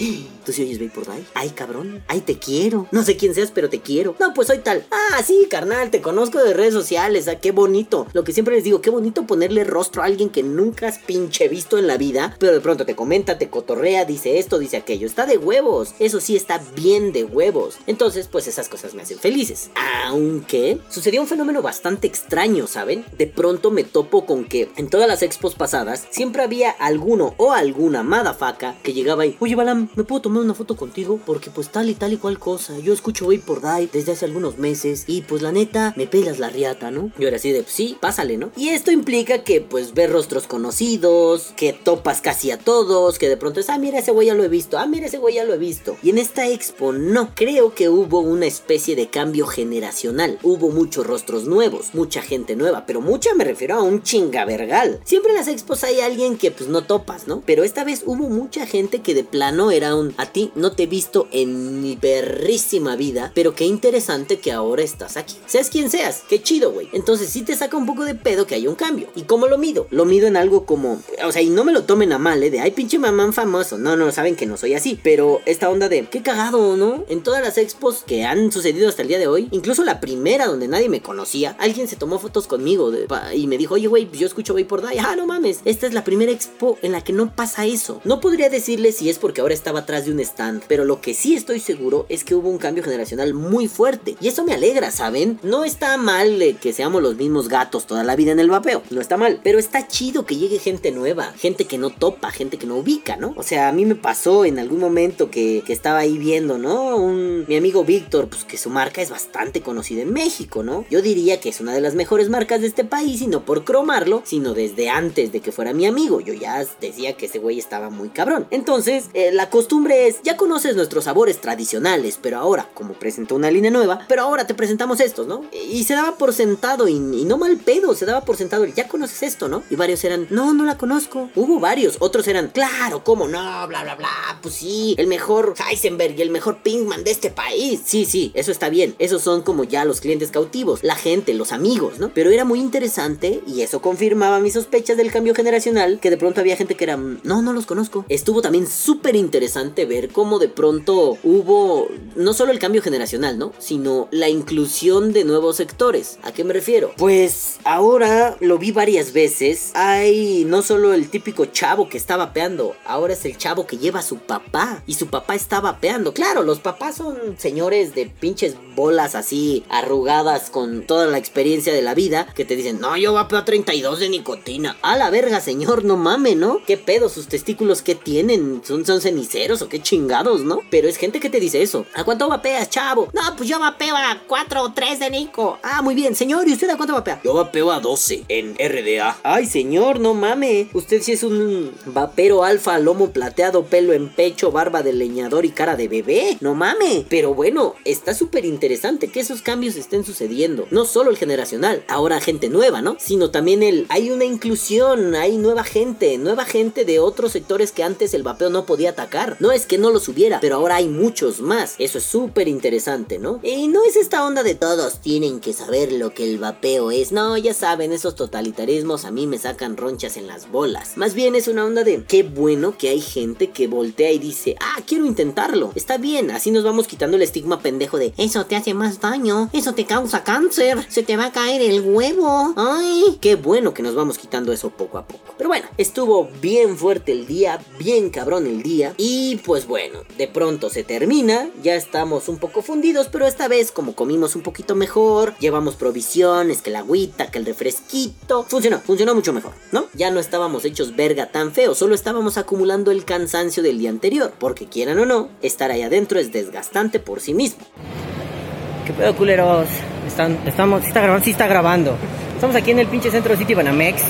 ¿tú sí oyes Vapor Die? Ay, cabrón, ay, te quiero. No sé quién seas, pero te quiero. No, pues soy tal. Ah, sí, carnal, te conozco de redes sociales, ah, qué bonito. Lo que siempre les digo, qué bonito ponerle rostro a alguien que nunca has pinche visto en la vida, pero de pronto te comenta, te cotorrea, dice esto, dice aquello. Está de huevos. Eso sí está bien de huevos. Entonces, pues esas cosas me hacen felices. Aunque sucedió un fenómeno bastante extraño, ¿saben? De pronto me topo con que en todas las expos pasadas siempre había alguno o alguna madafaca que llegaba y, oye Balam, ¿me puedo tomar una foto contigo? Porque pues tal y tal y cual cosa. Yo escucho Vapor Die desde hace algunos meses y pues la neta me pelas la riata, ¿no? Yo era así de, pues, sí, pásale, ¿no? Y esto implica que pues ves rostros conocidos, que topas casi a todos, que de pronto es, ah, mira ese güey ya lo he visto, ah, mira ese güey ya lo he visto. Y en esta expo no, creo que hubo una especie de cambio generacional. Hubo muchos rostros nuevos, mucha gente nueva, pero mucha me refiero a un chingavergal. Siempre en las expos hay alguien que pues no topas, ¿no? Pero esta vez hubo mucha gente que de plano era un, a ti no te he visto en mi perrísima vida, pero qué interesante que ahora estás aquí. Seas quien seas, qué chido, güey. Entonces sí te saca un poco de pedo que haya un cambio. ¿Y cómo lo mido? Lo mido en algo como, o sea, y no me lo tomen a mal, ¿eh? De, ay, pinche mamán famoso. No, no, saben que no soy así. Pero esta onda de, qué cagado, ¿no? En todas las expos que han sucedido hasta el día de hoy, incluso la primera donde nadie me conocía, alguien se tomó fotos conmigo y me dijo, oye, güey, yo escucho Vapor Die. Ah, no mames, esta es la primera expo en la que no pasa eso. No podría decirle si es porque ahora estaba atrás de un stand. Pero lo que sí estoy seguro es que hubo un cambio generacional muy fuerte. Y eso me alegra, ¿saben? No está mal que seamos los mismos gatos toda la vida en el vapeo. No está mal. Pero está chido que llegue gente nueva. Gente que no topa, gente que no ubica, ¿no? O sea, a mí me pasó en algún momento que, que estaba ahí viendo, ¿no? Un, mi amigo Víctor, pues que su marca es bastante conocida en México, ¿no? Yo diría que es una de las mejores marcas de este país y no por cromarlo, sino desde antes de que fuera mi amigo. Yo ya decía que ese güey estaba muy cabrón. Entonces, eh, la costumbre es, ya conoces nuestros sabores tradicionales, pero ahora, como presentó una línea nueva, pero ahora te presentamos estos, ¿no? Y se daba por sentado, y, y no mal pedo, se daba por sentado, ya conoces esto, ¿no? Y varios eran, no, no la conozco. Hubo varios, otros eran, claro, ¿cómo no? Bla, bla, bla, pues sí, el mejor Heisenberg y el mejor Pinkman de este país. Sí, sí, eso está bien. Esos son como ya los clientes cautivos, la gente, los amigos, ¿no? Pero era muy interesante y eso confirmaba mis sospechas del cambio generacional, que de pronto había gente que era, no, no los conozco. Estuvo también súper interesante ver cómo de pronto hubo no solo el cambio generacional, ¿no? Sino la inclusión de nuevos sectores. ¿A qué me refiero? Pues ahora lo vi varias veces. Hay no solo el típico chavo que está vapeando, ahora es el chavo que lleva a su papá y su papá está vapeando. Claro, los papás son señores de pinches bolas así arrugadas con toda la experiencia de la vida que te dicen, no, yo vapeo a 32 de nicotina. A la verga, señor, no mame, ¿no? ¿Qué pedo? ¿Sus testículos qué tienen? ¿Son, son ceniceros o qué chingados, no? Pero es gente que te dice eso. ¿A cuánto vapeas, chavo? No, pues yo vapeo a 4 o 3 de nico. Ah, muy bien, señor, ¿y usted a cuánto vapea? Yo vapeo a 12 en RDA. Ay, señor, no mame. Usted sí es un vapero alfa, lomo plateado, pelo en pecho, barba de leñador y cara de bebé. No mame. Pero bueno, está súper interesante que esos cambios estén sucediendo. No solo el generacional, ahora gente nueva, ¿no? Sino también el... Hay una inclusión, hay nueva gente, nueva gente de otros sectores que antes el vapeo no podía atacar. No es que no los hubiera, pero ahora hay muchos más. Eso es súper interesante, ¿no? Y no es esta onda de todos tienen que saber lo que el vapeo es. No, ya saben, esos totalitarismos a mí me sacan ronchas en las bolas. Más bien es una onda de qué bueno que hay gente que voltea y dice, ah, quiero intentarlo. Está bien, así nos vamos quitando el estigma pendejo de eso te hace más daño, eso te causa cáncer, se te va a caer el huevo. Ay, qué bueno que nos vamos quitando eso poco a poco. Pero bueno, estuvo bien fuerte el día, bien cabrón el día. Y pues bueno, de pronto se termina, ya estamos un poco fundidos, pero esta vez como comimos un poquito mejor, llevamos provisiones, que la agüita, que el refresquito, funcionó, funcionó mucho mejor, ¿no? Ya no estábamos hechos verga tan feo, solo estábamos acumulando el cansancio del día anterior, porque quieran o no, estar ahí adentro es desgastante por sí mismo. ¿Qué pedo, culeros? Están, estamos, sí está grabando, sí está grabando. Estamos aquí en el pinche centro City Banamex.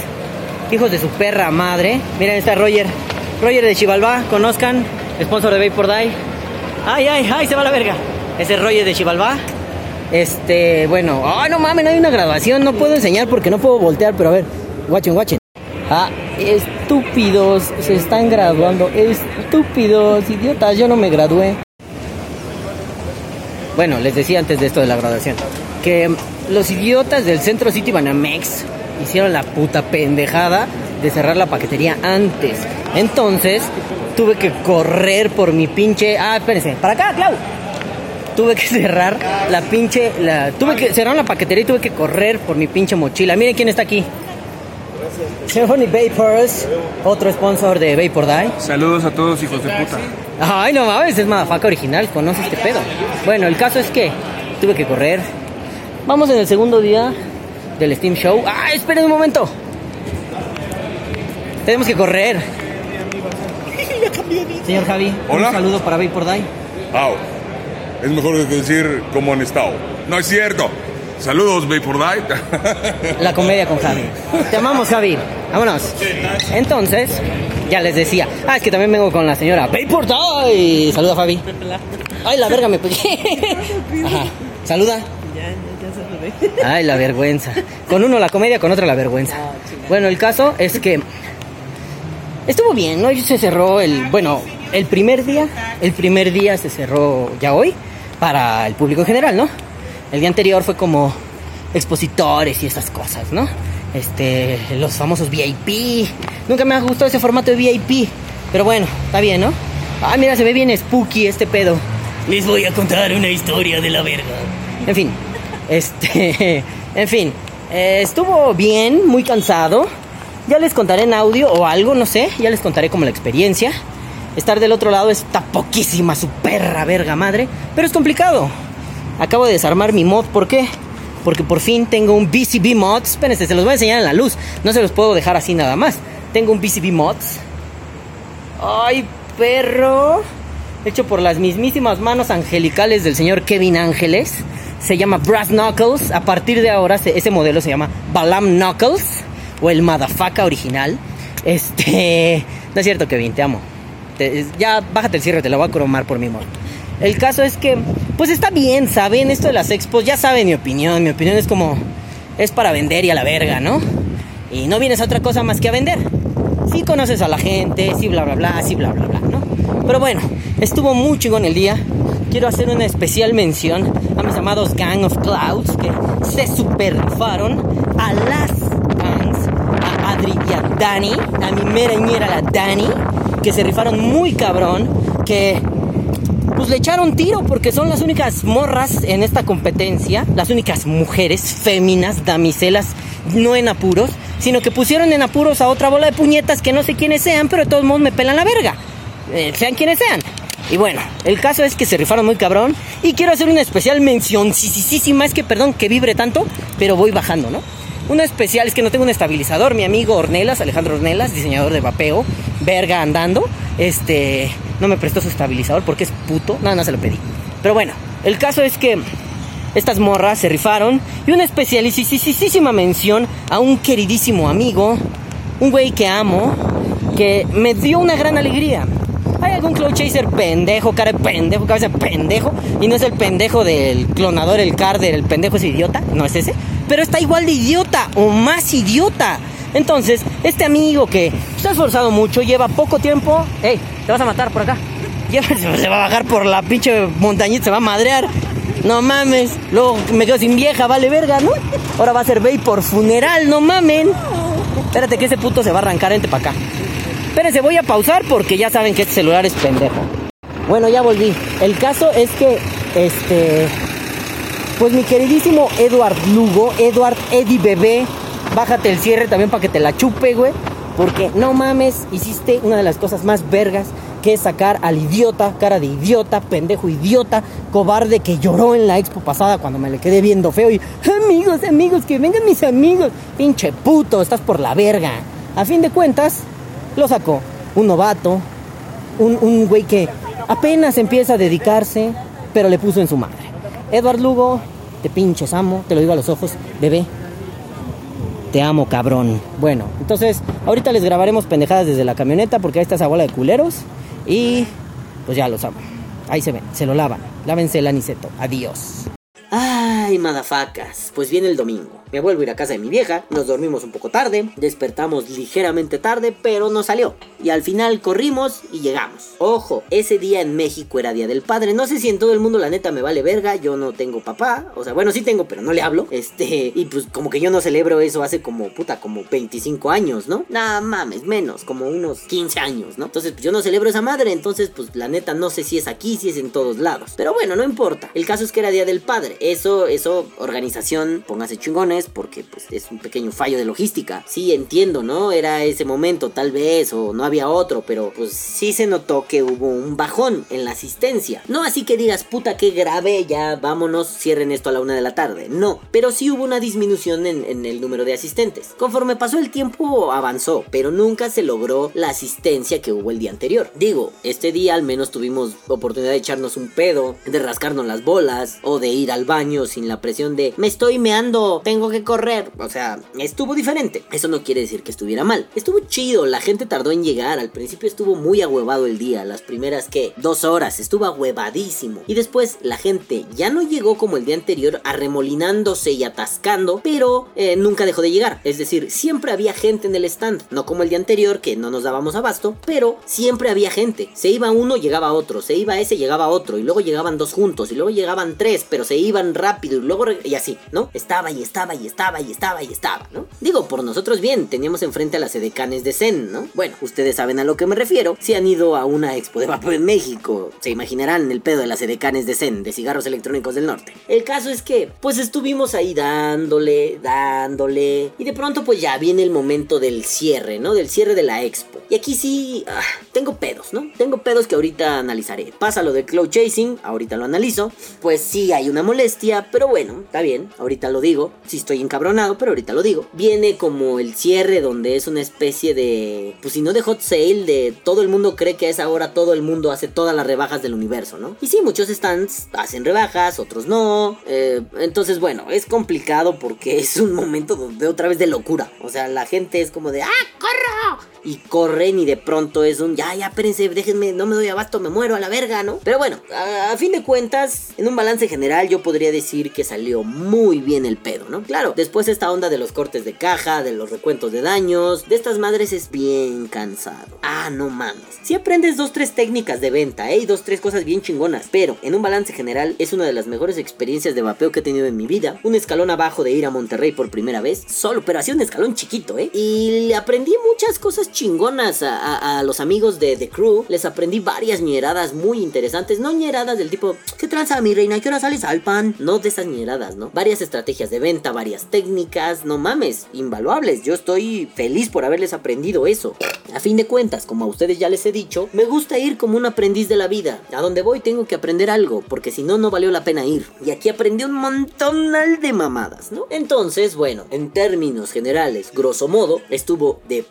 Hijos de su perra madre. Miren, está Roger. Roger de Chivalba, conozcan. Sponsor de Vapor Die. Ay, ay, ay, se va la verga. Ese es Roger de Chivalba. Este, bueno. Ay, no mames, hay una graduación. No puedo enseñar porque no puedo voltear, pero a ver. Watchen, watchen. Ah, estúpidos. Se están graduando. Estúpidos, idiotas. Yo no me gradué. Bueno, les decía antes de esto de la graduación, que los idiotas del Centro City Banamex hicieron la puta pendejada de cerrar la paquetería antes. Entonces, tuve que correr por mi pinche... Ah, espérense, para acá, Clau. Tuve que [LAUGHS] cerrar la pinche... La... Tuve que cerrar la paquetería y tuve que correr por mi pinche mochila. Miren quién está aquí. Symphony Vapors, otro sponsor de Vapor Die. Saludos a todos, hijos de puta. Ay, no mames, es Madafaca original, conoce este pedo. Bueno, el caso es que tuve que correr. Vamos en el segundo día del Steam Show. ¡Ah, esperen un momento! Tenemos que correr. Señor Javi, Hola. un saludo para Vapor Die. Au. Es mejor que decir cómo han estado. No es cierto. Saludos, Vapor Die. La comedia con Javi. Te amamos, Javi. Vámonos. Entonces, ya les decía. Ah, es que también vengo con la señora Vapor Die. Saluda, Fabi. Ay, la verga me pegué. [LAUGHS] Ajá. Saluda. Ay, la vergüenza. Con uno la comedia, con otro la vergüenza. Bueno, el caso es que estuvo bien, ¿no? Se cerró el, bueno, el primer día, el primer día se cerró ya hoy para el público en general, ¿no? El día anterior fue como expositores y esas cosas, ¿no? Este, los famosos VIP. Nunca me ha gustado ese formato de VIP, pero bueno, está bien, ¿no? Ah, mira, se ve bien spooky este pedo. Les voy a contar una historia de la verga. En fin, este, [LAUGHS] en fin, eh, estuvo bien, muy cansado. Ya les contaré en audio o algo, no sé, ya les contaré como la experiencia. Estar del otro lado está poquísima su perra verga madre, pero es complicado. Acabo de desarmar mi mod, ¿por qué? Porque por fin tengo un BCB Mods. Espérense, se los voy a enseñar en la luz. No se los puedo dejar así nada más. Tengo un BCB Mods. ¡Ay, perro! Hecho por las mismísimas manos angelicales del señor Kevin Ángeles. Se llama Brass Knuckles. A partir de ahora ese modelo se llama Balam Knuckles. O el Madafaka original. Este... [LAUGHS] No es cierto, Kevin, te amo. ya bájate el cierre, te lo voy a cromar por mi mod. El caso es que, pues está bien, ¿saben? Esto de las expos, ya saben mi opinión. Mi opinión es como, es para vender y a la verga, ¿no? Y no vienes a otra cosa más que a vender. Sí conoces a la gente, sí bla bla bla, sí bla bla bla, ¿no? Pero bueno, estuvo muy chingón el día. Quiero hacer una especial mención a mis amados Gang of Clouds que se superfaron a las gangs, a Adri y a Dani, a mi mera la Dani, que se rifaron muy cabrón, que pues le echaron tiro porque son las únicas morras en esta competencia, las únicas mujeres féminas, damiselas, no en apuros, sino que pusieron en apuros a otra bola de puñetas que no sé quiénes sean, pero de todos modos me pelan la verga, eh, sean quienes sean. Y bueno, el caso es que se rifaron muy cabrón y quiero hacer una especial mención, sí, sí, sí, sí, más que perdón que vibre tanto, pero voy bajando, ¿no? Una especial es que no tengo un estabilizador, mi amigo Ornelas, Alejandro Ornelas, diseñador de vapeo, verga andando, este, no me prestó su estabilizador porque es puto. No, no se lo pedí. Pero bueno, el caso es que estas morras se rifaron. Y una especialísima mención a un queridísimo amigo, un güey que amo, que me dio una gran alegría. Hay algún Cloud Chaser pendejo, cara de pendejo, cabeza de pendejo. Y no es el pendejo del clonador, el Carder, el pendejo es idiota. No es ese. Pero está igual de idiota o más idiota. Entonces, este amigo que se ha esforzado mucho, lleva poco tiempo. ¡Ey! Te vas a matar por acá. [LAUGHS] Se va a bajar por la pinche montañita, se va a madrear. No mames. Luego me quedo sin vieja, vale verga, ¿no? Ahora va a ser Bey por funeral, no mamen. Espérate que ese puto se va a arrancar, entre para acá. Espérense, voy a pausar porque ya saben que este celular es pendejo. Bueno, ya volví. El caso es que, este. Pues mi queridísimo Edward Lugo, Edward Eddie Bebé, bájate el cierre también para que te la chupe, güey. Porque no mames, hiciste una de las cosas más vergas que es sacar al idiota, cara de idiota, pendejo idiota, cobarde que lloró en la expo pasada cuando me le quedé viendo feo y amigos, amigos, que vengan mis amigos. Pinche puto, estás por la verga. A fin de cuentas, lo sacó. Un novato, un, un güey que apenas empieza a dedicarse, pero le puso en su madre. Edward Lugo, te pinches amo, te lo digo a los ojos, bebé, te amo, cabrón. Bueno, entonces, ahorita les grabaremos pendejadas desde la camioneta porque ahí está esa bola de culeros. Y pues ya los amo. Ahí se ven, se lo lavan. Lávense el aniceto. Adiós. Ay, madafacas. Pues viene el domingo. Me vuelvo a ir a casa de mi vieja, nos dormimos un poco tarde, despertamos ligeramente tarde, pero no salió. Y al final corrimos y llegamos. Ojo, ese día en México era Día del Padre. No sé si en todo el mundo la neta me vale verga, yo no tengo papá. O sea, bueno, sí tengo, pero no le hablo. Este, y pues como que yo no celebro eso hace como, puta, como 25 años, ¿no? Nada mames, menos, como unos 15 años, ¿no? Entonces, pues yo no celebro esa madre, entonces, pues la neta no sé si es aquí, si es en todos lados. Pero bueno, no importa. El caso es que era Día del Padre. Eso, organización, póngase chingones porque pues es un pequeño fallo de logística. Sí, entiendo, ¿no? Era ese momento tal vez o no había otro, pero pues sí se notó que hubo un bajón en la asistencia. No así que digas, puta, qué grave, ya vámonos, cierren esto a la una de la tarde. No, pero sí hubo una disminución en, en el número de asistentes. Conforme pasó el tiempo avanzó, pero nunca se logró la asistencia que hubo el día anterior. Digo, este día al menos tuvimos oportunidad de echarnos un pedo, de rascarnos las bolas o de ir al baño sin la presión de me estoy meando, tengo que correr. O sea, estuvo diferente. Eso no quiere decir que estuviera mal. Estuvo chido, la gente tardó en llegar. Al principio estuvo muy ahuevado el día. Las primeras que dos horas estuvo ahuevadísimo. Y después la gente ya no llegó como el día anterior, arremolinándose y atascando, pero eh, nunca dejó de llegar. Es decir, siempre había gente en el stand. No como el día anterior, que no nos dábamos abasto, pero siempre había gente. Se iba uno, llegaba otro. Se iba ese, llegaba otro. Y luego llegaban dos juntos. Y luego llegaban tres, pero se iban rápido. Y luego, y así, ¿no? Estaba y estaba y estaba y estaba y estaba, ¿no? Digo, por nosotros bien, teníamos enfrente a las edecanes de Zen, ¿no? Bueno, ustedes saben a lo que me refiero. Si han ido a una expo de vapor en México, se imaginarán el pedo de las edecanes de Zen, de cigarros electrónicos del norte. El caso es que, pues estuvimos ahí dándole, dándole, y de pronto pues ya viene el momento del cierre, ¿no? Del cierre de la expo. Y aquí sí, ah, tengo pedos, ¿no? Tengo pedos que ahorita analizaré. Pasa lo de cloud chasing, ahorita lo analizo. Pues sí hay una molestia, pero bueno, está bien, ahorita lo digo. Sí estoy encabronado, pero ahorita lo digo. Viene como el cierre donde es una especie de, pues si no de hot sale, de todo el mundo cree que es ahora todo el mundo hace todas las rebajas del universo, ¿no? Y sí, muchos stands hacen rebajas, otros no. Eh, entonces, bueno, es complicado porque [LAUGHS] es un momento de otra vez de locura. O sea, la gente es como de, ¡ah, corro! Y corren y de pronto es un, ya, ya, espérense, déjenme, no me doy abasto, me muero a la verga, ¿no? Pero bueno, a, fin de cuentas, en un balance general yo podría decir que salió muy bien el pedo, ¿no? Claro, después esta onda de los cortes de caja, de los recuentos de daños, de estas madres es bien cansado. Ah, no mames. Si aprendes dos, tres técnicas de venta, ¿eh? Y dos, tres cosas bien chingonas, pero en un balance general es una de las mejores experiencias de vapeo que he tenido en mi vida. Un escalón abajo de ir a Monterrey por primera vez, solo, pero así un escalón chiquito, ¿eh? Y aprendí muchas cosas chingonas a, los amigos de The Crew. Les aprendí varias ñeradas muy interesantes. No ñeradas del tipo, ¿qué tranza mi reina? ¿Qué hora sales al pan? No de esas ñeradas, ¿no? Varias estrategias de venta, varias técnicas. No mames, invaluables. Yo estoy feliz por haberles aprendido eso. A fin de cuentas, como a ustedes ya les he dicho, me gusta ir como un aprendiz de la vida. A donde voy tengo que aprender algo, porque si no, no valió la pena ir. Y aquí aprendí un montón de mamadas, ¿no? Entonces, bueno, en términos generales, grosso modo, estuvo de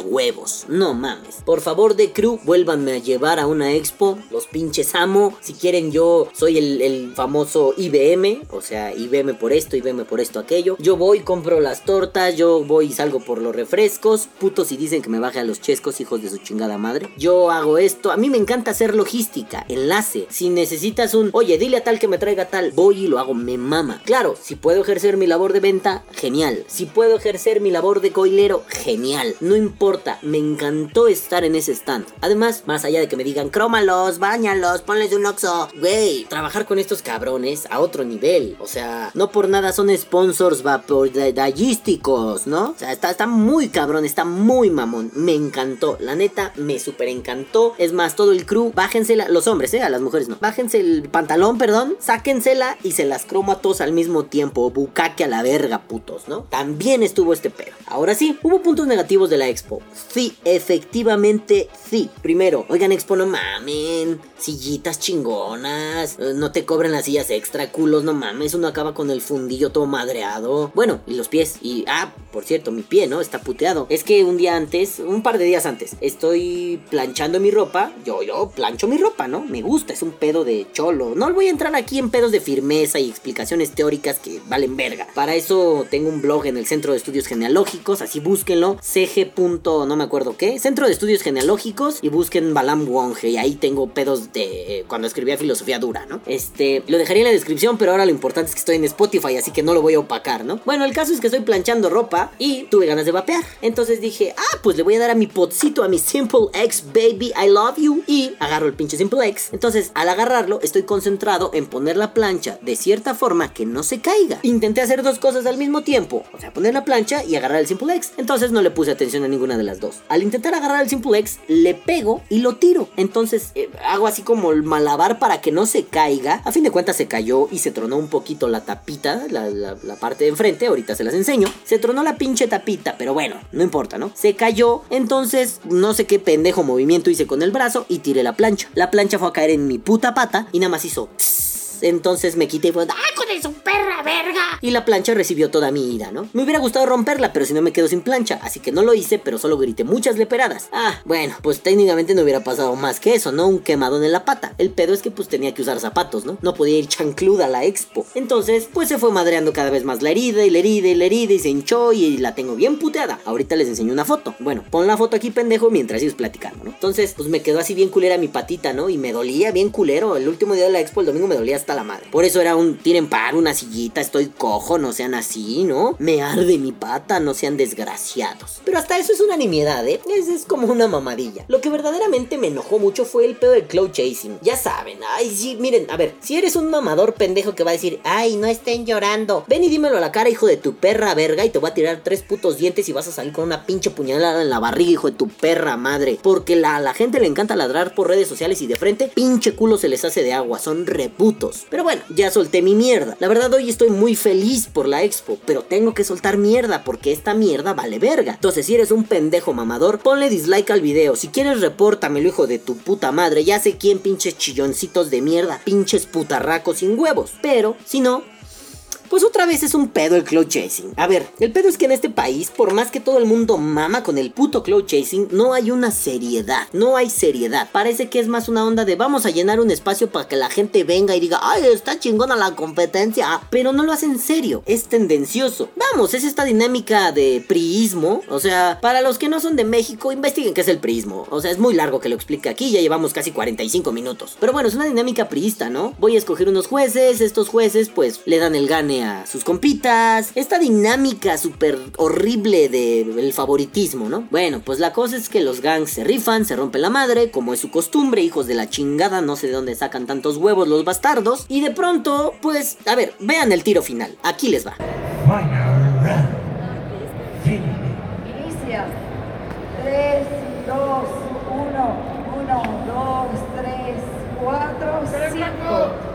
huevos. No mames. Por favor, de crew, vuélvanme a llevar a una expo. Los pinches amo. Si quieren, yo soy el, el famoso IBM. O sea, IBM por esto, IBM por esto, aquello. Yo voy, compro las tortas. Yo voy y salgo por los refrescos. Putos y dicen que me baje a los chescos, hijos de su chingada madre. Yo hago esto. A mí me encanta hacer logística, enlace. Si necesitas un, oye, dile a tal que me traiga tal, voy y lo hago, me mama. Claro, si puedo ejercer mi labor de venta, genial. Si puedo ejercer mi labor de coilero, genial. No importa, me encantó estar en ese stand. Además, más allá de que me digan, crómalos, bañalos, ponles un oxo. Güey, trabajar con estos cabrones a otro nivel. O sea, no por nada son sponsors vapordayísticos, ¿no? O sea, está, está muy cabrón, está muy mamón. Me encantó, la neta, me super encantó. Es más, todo el crew, bájensela, los hombres, ¿eh? A las mujeres no. Bájense el pantalón, perdón, sáquensela y se las cromo a todos al mismo tiempo. Bucaque a la verga, putos, ¿no? También estuvo este pedo. Ahora sí, hubo puntos negativos de la expo. Sí, efectivamente sí. Primero, oigan, expo, no mamen. Sillitas chingonas. eh, No te cobren las sillas extra, culos, no mames. Uno acaba con el fundillo todo madreado. Bueno, y los pies. Y, ah, por cierto, mi pie, ¿no? Está puteado. Es que un día antes, un par de días antes, estoy planchando mi ropa. Yo, yo plancho mi ropa, ¿no? Me gusta, es un pedo de cholo. No voy a entrar aquí en pedos de firmeza y explicaciones teóricas que valen verga. Para eso tengo un blog en el Centro de Estudios Genealógicos, así búsquenlo. CG. No me acuerdo qué. Centro de Estudios Genealógicos y busquen Balam Wonge. Y ahí tengo pedos de eh, cuando escribía filosofía dura, ¿no? Este, lo dejaría en la descripción, pero ahora lo importante es que estoy en Spotify, así que no lo voy a opacar, ¿no? Bueno, el caso es que estoy planchando ropa y tuve ganas de vapear. Entonces dije, ah, pues le voy a dar a mi potcito, a mi Simple X Baby, I love you. Y agarro el pinche Simple X. Entonces, al agarrarlo, estoy concentrado en poner la plancha de cierta forma que no se caiga. Intenté hacer dos cosas al mismo tiempo, o sea, poner la plancha y agarrar el Simple X. Entonces no le puse atención a de las dos. Al intentar agarrar el Simple X, le pego y lo tiro. Entonces eh, hago así como el malabar para que no se caiga. A fin de cuentas se cayó y se tronó un poquito la tapita, la, parte de enfrente. Ahorita se las enseño. Se tronó la pinche tapita, pero bueno, no importa, ¿no? Se cayó. Entonces no sé qué pendejo movimiento hice con el brazo y tiré la plancha. La plancha fue a caer en mi puta pata y nada más hizo... Entonces me quité y fue... ¡Ay, con eso, perra verga! Y la plancha recibió toda mi ira, ¿no? Me hubiera gustado romperla, pero si no me quedo sin plancha. Así que no lo hice, pero solo grité muchas leperadas. Ah, bueno, pues técnicamente no hubiera pasado más que eso, ¿no? Un quemadón en la pata. El pedo es que pues tenía que usar zapatos, ¿no? No podía ir chancluda a la expo. Entonces, pues se fue madreando cada vez más la herida y la herida y la herida y se hinchó y la tengo bien puteada. Ahorita les enseño una foto. Bueno, pon la foto aquí, pendejo, mientras sigues platicando, ¿no? Entonces, pues me quedó así bien culera mi patita, ¿no? Y me dolía bien culero. El último día de la expo, el domingo, me dolía la madre. Por eso era un tiren par, una sillita, estoy cojo, no sean así, ¿no? Me arde mi pata, no sean desgraciados. Pero hasta eso es una nimiedad, ¿eh? Es, es como una mamadilla. Lo que verdaderamente me enojó mucho fue el pedo del cloud chasing. Ya saben, ay, sí, miren, a ver, si eres un mamador pendejo que va a decir, ay, no estén llorando, ven y dímelo a la cara, hijo de tu perra verga, y te voy a tirar tres putos dientes y vas a salir con una pinche puñalada en la barriga, hijo de tu perra madre. Porque la, a la gente le encanta ladrar por redes sociales y de frente, pinche culo se les hace de agua, son reputos. Pero bueno, ya solté mi mierda. La verdad, hoy estoy muy feliz por la expo, pero tengo que soltar mierda porque esta mierda vale verga. Entonces, si eres un pendejo mamador, ponle dislike al video. Si quieres, repórtamelo, hijo de tu puta madre. Ya sé quién, pinches chilloncitos de mierda, pinches putarracos sin huevos. Pero, si no, pues otra vez es un pedo el cloud chasing. A ver, el pedo es que en este país, por más que todo el mundo mama con el puto cloud chasing, no hay una seriedad. No hay seriedad. Parece que es más una onda de vamos a llenar un espacio para que la gente venga y diga, ay, está chingona la competencia. Pero no lo hacen en serio. Es tendencioso. Vamos, es esta dinámica de priismo. O sea, para los que no son de México, investiguen qué es el priismo. O sea, es muy largo que lo explique aquí. Ya llevamos casi 45 minutos. Pero bueno, es una dinámica priista, ¿no? Voy a escoger unos jueces. Estos jueces, pues, le dan el gane sus compitas. Esta dinámica súper horrible del favoritismo, ¿no? Bueno, pues la cosa es que los gangs se rifan, se rompen la madre, como es su costumbre, hijos de la chingada, no sé de dónde sacan tantos huevos los bastardos. Y de pronto, pues, a ver, vean el tiro final. Aquí les va. 3, 2, 1, 1, 2, 3, 4, 5.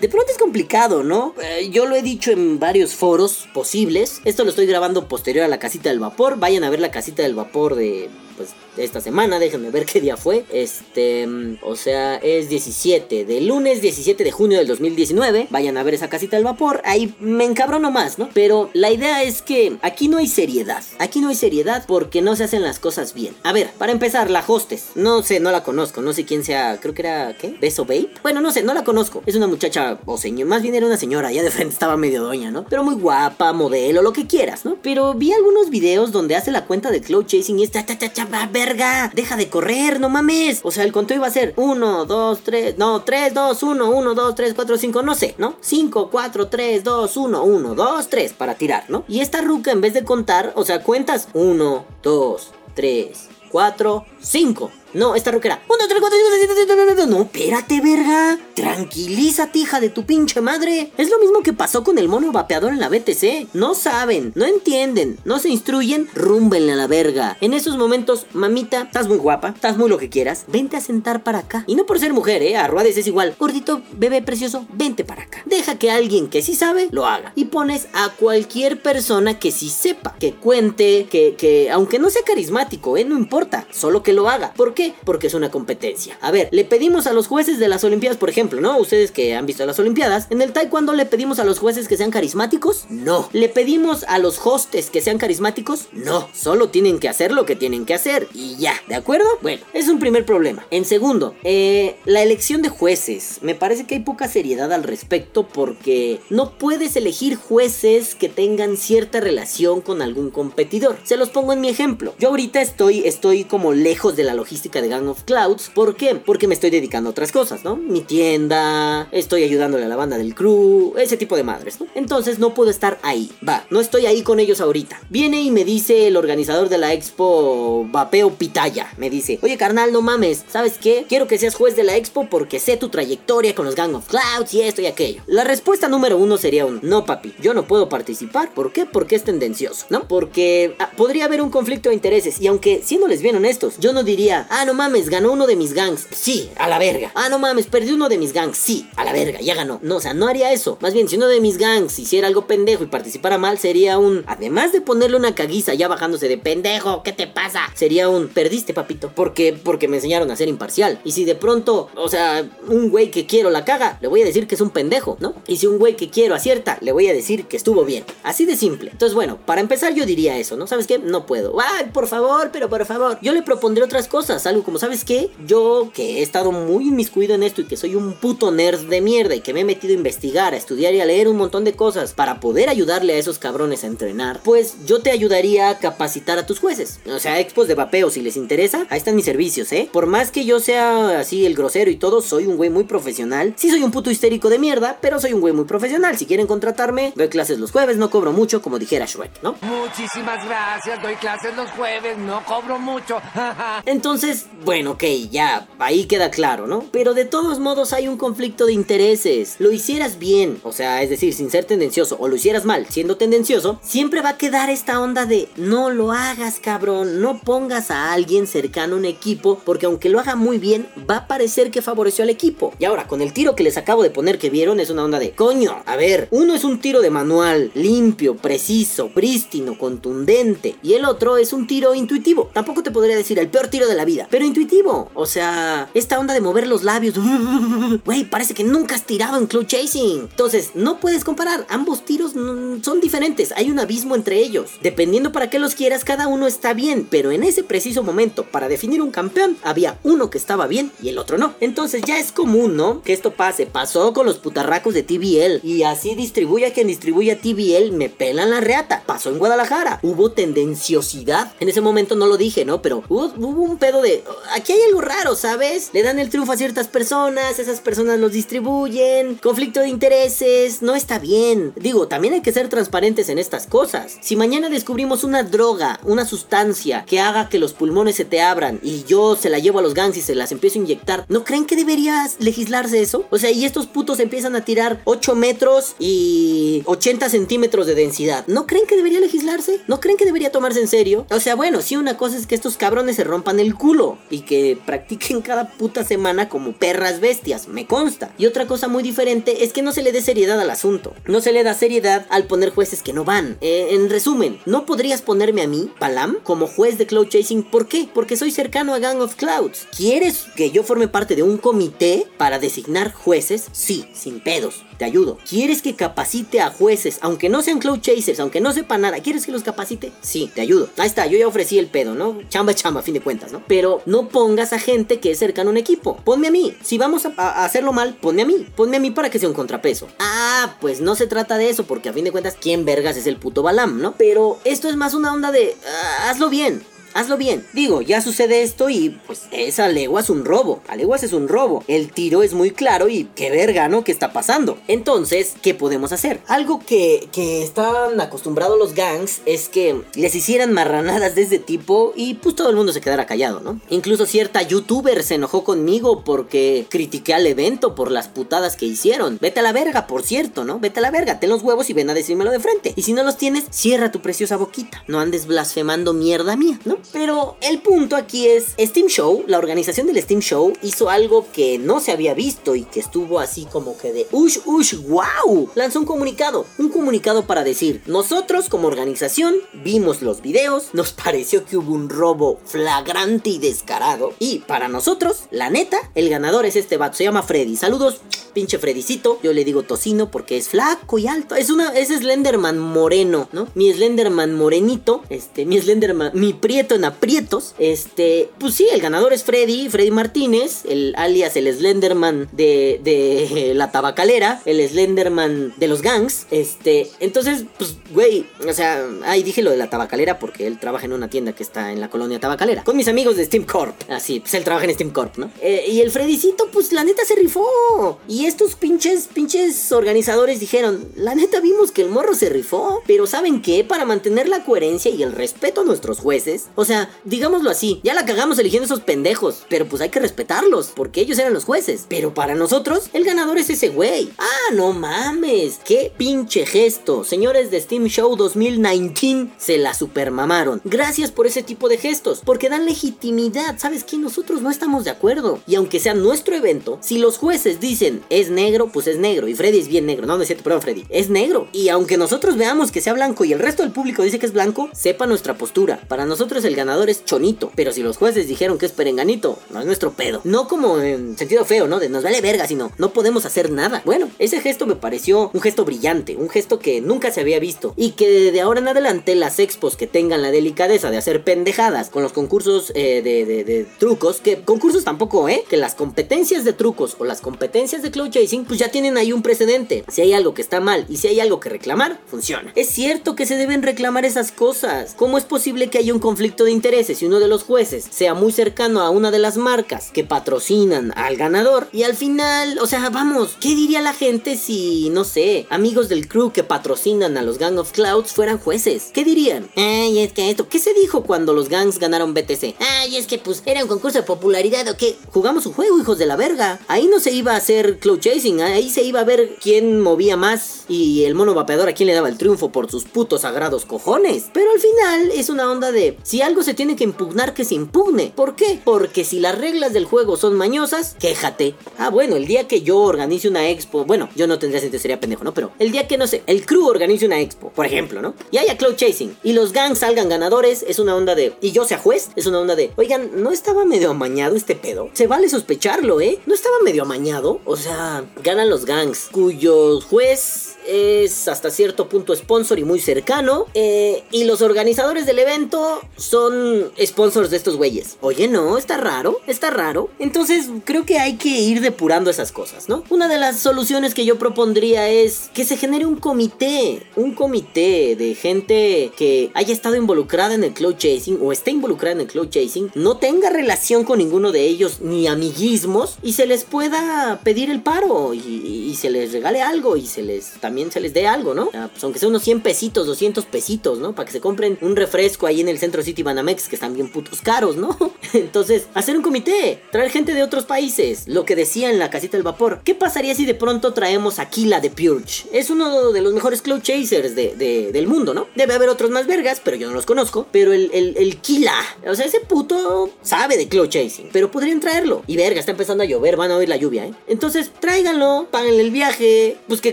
De pronto es complicado, ¿no? Eh, yo lo he dicho en varios foros posibles. Esto lo estoy grabando posterior a la casita del vapor. Vayan a ver la casita del vapor de pues esta semana, déjenme ver qué día fue. Este, mm, o sea, es 17, de lunes 17 de junio del 2019. Vayan a ver esa casita del vapor, ahí me encabrono más, ¿no? Pero la idea es que aquí no hay seriedad. Aquí no hay seriedad porque no se hacen las cosas bien. A ver, para empezar, la hostes, no sé, no la conozco, no sé quién sea, creo que era, ¿qué? Beso Babe. Bueno, no sé, no la conozco. Es una muchacha o señor, más bien era una señora, ya de frente estaba medio doña, ¿no? Pero muy guapa, modelo, lo que quieras, ¿no? Pero vi algunos videos donde hace la cuenta de cloud chasing y está, ta, ta, ta, va, verga, deja de correr, no mames. O sea, el conteo iba a ser 1, 2, 3, no, 3, 2, 1, 1, 2, 3, 4, 5, no sé, ¿no? 5, 4, 3, 2, 1, 1, 2, 3 para tirar, ¿no? Y esta ruca en vez de contar, o sea, cuentas 1, 2, 3, 4, 5. No, esta roquera. 1, 3, 4, 5, 6, 7, 8, 9, 10. No, espérate, verga. Tranquilízate, hija de tu pinche madre. Es lo mismo que pasó con el mono vapeador en la BTC. No saben, no entienden, no se instruyen, rúmbenle a la verga. En esos momentos, mamita, estás muy guapa, estás muy lo que quieras. Vente a sentar para acá. Y no por ser mujer, eh. A Ruades es igual. Gordito, bebé precioso, vente para acá. Deja que alguien que sí sabe lo haga. Y pones a cualquier persona que sí sepa, que cuente, que, que aunque no sea carismático, eh, no importa, solo que lo haga. ¿Por qué? Porque es una competencia. A ver, le pedimos a los jueces de las Olimpiadas, por ejemplo, ¿no? Ustedes que han visto las Olimpiadas, en el Taekwondo le pedimos a los jueces que sean carismáticos? No. ¿Le pedimos a los hostes que sean carismáticos? No. Solo tienen que hacer lo que tienen que hacer y ya, ¿de acuerdo? Bueno, es un primer problema. En segundo, eh, la elección de jueces. Me parece que hay poca seriedad al respecto porque no puedes elegir jueces que tengan cierta relación con algún competidor. Se los pongo en mi ejemplo. Yo ahorita estoy, estoy como lejos de la logística de Gang of Clouds. ¿Por qué? Porque me estoy dedicando a otras cosas, ¿no? Mi tienda, estoy ayudándole a la banda del crew, ese tipo de madres, ¿no? Entonces no puedo estar ahí. Va, no estoy ahí con ellos ahorita. Viene y me dice el organizador de la expo, Vapeo Pitaya, me dice, oye carnal, no mames, ¿sabes qué? Quiero que seas juez de la expo porque sé tu trayectoria con los Gang of Clouds y esto y aquello. La respuesta número uno sería un, no papi, yo no puedo participar. ¿Por qué? Porque es tendencioso, ¿no? Porque ah, podría haber un conflicto de intereses y aunque, siéndoles bien honestos, yo no diría, ah, no mames, ganó uno de mis gangs. Sí, a la verga. Ah, no mames, perdí uno de mis gangs. Sí, a la verga, ya ganó. No, o sea, no haría eso. Más bien, si uno de mis gangs hiciera algo pendejo y participara mal, sería un. Además de ponerle una caguiza ya bajándose de pendejo, ¿qué te pasa? Sería un. Perdiste, papito. Porque, porque me enseñaron a ser imparcial. Y si de pronto, o sea, un güey que quiero la caga, le voy a decir que es un pendejo, ¿no? Y si un güey que quiero acierta, le voy a decir que estuvo bien. Así de simple. Entonces, bueno, para empezar, yo diría eso, ¿no? ¿Sabes qué? No puedo. Ay, por favor, pero por favor. Yo le propondré otras cosas. Algo como, ¿sabes qué? Yo que he estado muy inmiscuido en esto y que soy un puto nerd de mierda y que me he metido a investigar, a estudiar y a leer un montón de cosas para poder ayudarle a esos cabrones a entrenar, pues yo te ayudaría a capacitar a tus jueces. O sea, expos de vapeo, si les interesa, ahí están mis servicios, ¿eh? Por más que yo sea así el grosero y todo, soy un güey muy profesional. Sí soy un puto histérico de mierda, pero soy un güey muy profesional. Si quieren contratarme, doy clases los jueves, no cobro mucho, como dijera Shrek, ¿no? Muchísimas gracias, doy clases los jueves, no cobro mucho. [LAUGHS] Entonces, bueno, ok, ya, ahí queda claro, ¿no? Pero de todos modos hay un conflicto de intereses. Lo hicieras bien, o sea, es decir, sin ser tendencioso, o lo hicieras mal, siendo tendencioso, siempre va a quedar esta onda de no lo hagas, cabrón, no pongas a alguien cercano a un equipo, porque aunque lo haga muy bien, va a parecer que favoreció al equipo. Y ahora, con el tiro que les acabo de poner que vieron, es una onda de coño. A ver, uno es un tiro de manual, limpio, preciso, prístino, contundente, y el otro es un tiro intuitivo. Tampoco te podría decir el peor tiro de la vida, pero intuitivo. O sea, esta onda de mover los labios, [LAUGHS] güey, parece que nunca has tirado en club chasing. Entonces, no puedes comparar, ambos tiros son diferentes, hay un abismo entre ellos. Dependiendo para qué los quieras, cada uno está bien, pero en ese preciso momento, para definir un campeón, había uno que estaba bien y el otro no. Entonces ya es común, ¿no? Que esto pase. Pasó con los putarracos de TBL y así distribuye a quien distribuye a TBL, me pelan la reata. Pasó en Guadalajara. Hubo tendenciosidad. En ese momento no lo dije, ¿no? Pero hubo un pedo de... Aquí hay algo raro, ¿sabes? Le dan el triunfo a ciertas personas, esas personas los distribuyen, conflicto de intereses, no está bien. Digo, también hay que ser transparentes en estas cosas. Si mañana descubrimos una droga, una sustancia que haga que los pulmones se te abran y yo se la llevo a los gangs y se las empiezo a inyectar, ¿no creen que deberías legislarse eso? O sea, y estos putos empiezan a tirar 8 metros y 80 centímetros de densidad. ¿No creen que debería legislarse? ¿No creen que debería tomarse en serio? O sea, bueno, sí, una cosa es que estos cabrones se rompan el culo y que practiquen cada puta semana como perras bestias, me consta. Y otra cosa muy diferente es que no se le dé seriedad al asunto. No se le da seriedad al poner jueces que no van. Eh, en resumen, no podrías ponerme a mí, Palam, como juez de Cloud Chasing. ¿Por qué? Porque soy cercano a Gang of Clouds. ¿Quieres que yo forme parte de un comité para designar jueces? Sí, sin pedos. Te ayudo. ¿Quieres que capacite a jueces, aunque no sean Cloud Chasers, aunque no sepan nada? ¿Quieres que los capacite? Sí, te ayudo. Ahí está, yo ya ofrecí el pedo, ¿no? Chamba, chamba, a fin de cuentas, ¿no? Pero no pongas a gente que es cercano a un equipo. Ponme a mí. Si vamos a, a hacerlo mal, ponme a mí. Ponme a mí para que sea un contrapeso. Ah, pues no se trata de eso, porque a fin de cuentas, ¿quién vergas es el puto Balam, no? Pero esto es más una onda de. ah, hazlo bien. Hazlo bien. Digo, ya sucede esto y pues esa leguas es un robo. A leguas es un robo. El tiro es muy claro y qué verga, ¿no? ¿Qué está pasando? Entonces, ¿qué podemos hacer? Algo que, que están acostumbrados los gangs es que les hicieran marranadas de ese tipo y pues todo el mundo se quedara callado, ¿no? Incluso cierta youtuber se enojó conmigo porque critiqué al evento por las putadas que hicieron. Vete a la verga, por cierto, ¿no? Vete a la verga, ten los huevos y ven a decírmelo de frente. Y si no los tienes, cierra tu preciosa boquita. No andes blasfemando mierda mía, ¿no? Pero el punto aquí es, Steam Show, la organización del Steam Show, hizo algo que no se había visto y que estuvo así como que de, ush, ush, wow. Lanzó un comunicado, un comunicado para decir, nosotros como organización vimos los videos, nos [LAUGHS] pareció que hubo un robo flagrante y descarado. Y para nosotros, la neta, el ganador es este vato, se llama Freddy. Saludos, pinche Freddycito. Yo le digo tocino porque es flaco y alto. Es una, es Slenderman moreno, ¿no? Mi Slenderman morenito, este, mi Slenderman, mi prieto en aprietos. Este, pues sí, el ganador es Freddy, Freddy Martínez, el alias el Slenderman de, de [LAUGHS] la tabacalera, el Slenderman de los gangs. Este, entonces, pues, güey, o sea, ahí dije lo de la tabacalera porque él trabaja en una tienda que está en la colonia tabacalera. Con mis amigos de Steam Corp. Así, pues él trabaja en Steam Corp, ¿no? Eh, y el Freddycito, pues la neta se rifó. Y estos pinches, pinches organizadores dijeron, la neta vimos que el morro se rifó. Pero ¿saben qué? Para mantener la coherencia y el respeto a nuestros jueces. Sea, digámoslo así, ya la cagamos eligiendo esos pendejos. Pero pues hay que respetarlos, porque ellos eran los jueces. Pero para nosotros, el ganador es ese güey. Ah, no mames. Qué pinche gesto. Señores de Steam Show 2019, se la supermamaron. Gracias por ese tipo de gestos, porque dan legitimidad. ¿Sabes qué? Nosotros no estamos de acuerdo. Y aunque sea nuestro evento, si los jueces dicen, es negro, pues es negro. Y Freddy es bien negro. No, no es cierto, perdón, Freddy. Es negro. Y aunque nosotros veamos que sea blanco y el resto del público dice que es blanco, sepa nuestra postura. Para nosotros el ganador es chonito. Pero si los jueces dijeron que es perenganito, no es nuestro pedo. No como en sentido feo, ¿no? De nos vale verga, sino no podemos hacer nada. Bueno, ese gesto me pareció un gesto brillante, un gesto que nunca se había visto. Y que de ahora en adelante las expos que tengan la delicadeza de hacer pendejadas con los concursos eh, de, de- de trucos, que concursos tampoco, ¿eh? Que las competencias de trucos o las competencias de cloud chasing, pues ya tienen ahí un precedente. Si hay algo que está mal y si hay algo que reclamar, funciona. Es cierto que se deben reclamar esas cosas. ¿Cómo es posible que haya un conflicto de intereses si uno de los jueces sea muy cercano a una de las marcas que patrocinan al ganador y al final, o sea, vamos, ¿qué diría la gente si, no sé, amigos del crew que patrocinan a los Gang of Clouds fueran jueces? ¿Qué dirían? Ay, es que esto, ¿qué se dijo cuando los gangs ganaron BTC? Ay, es que pues era un concurso de popularidad o qué. Jugamos un juego, hijos de la verga. Ahí no se iba a hacer cloud chasing, ahí se iba a ver quién movía más y el mono vapeador a quién le daba el triunfo por sus putos sagrados cojones. Pero al final es una onda de si algo se tiene que impugnar, que se impugne. ¿Por qué? Porque si las reglas del juego son mañosas, quéjate. Ah, bueno, el día que yo organice una expo, bueno, yo no tendría sentido, sería pendejo, ¿no? Pero el día que no sé, el crew organice una expo, por ejemplo, ¿no? Y haya cloud chasing y los gangs salgan ganadores, es una onda de. Y yo sea juez, es una onda de. Oigan, ¿no estaba medio amañado este pedo? Se vale sospecharlo, ¿eh? ¿No estaba medio amañado? O sea, ganan los gangs, cuyos juez es hasta cierto punto sponsor y muy cercano. eh, y los organizadores del evento son sponsors de estos güeyes. Oye, no, está raro, está raro. Entonces creo que hay que ir depurando esas cosas, ¿no? Una de las soluciones que yo propondría es que se genere un comité, un comité de gente que haya estado involucrada en el cloud chasing o esté involucrada en el cloud chasing, no tenga relación con ninguno de ellos ni amiguismos y se les pueda pedir el paro y, y se les regale algo y se les también se les dé algo, ¿no? Ah, pues aunque sea unos 100 pesitos, 200 pesitos, ¿no? Para que se compren un refresco ahí en el Centro City Banamex que están bien putos caros, ¿no? [LAUGHS] Entonces, hacer un comité, traer gente de otros países, lo que decía en la casita del vapor. ¿Qué pasaría si de pronto traemos a Kila de Purge? Es uno de los mejores cloud chasers de, de- del mundo, ¿no? Debe haber otros más vergas, pero yo no los conozco. Pero el, el, el Kila, o sea, ese puto sabe de cloud chasing, pero podrían traerlo. Y verga, está empezando a llover, van a oír la lluvia, ¿eh? Entonces, tráiganlo, páganle el viaje, pues que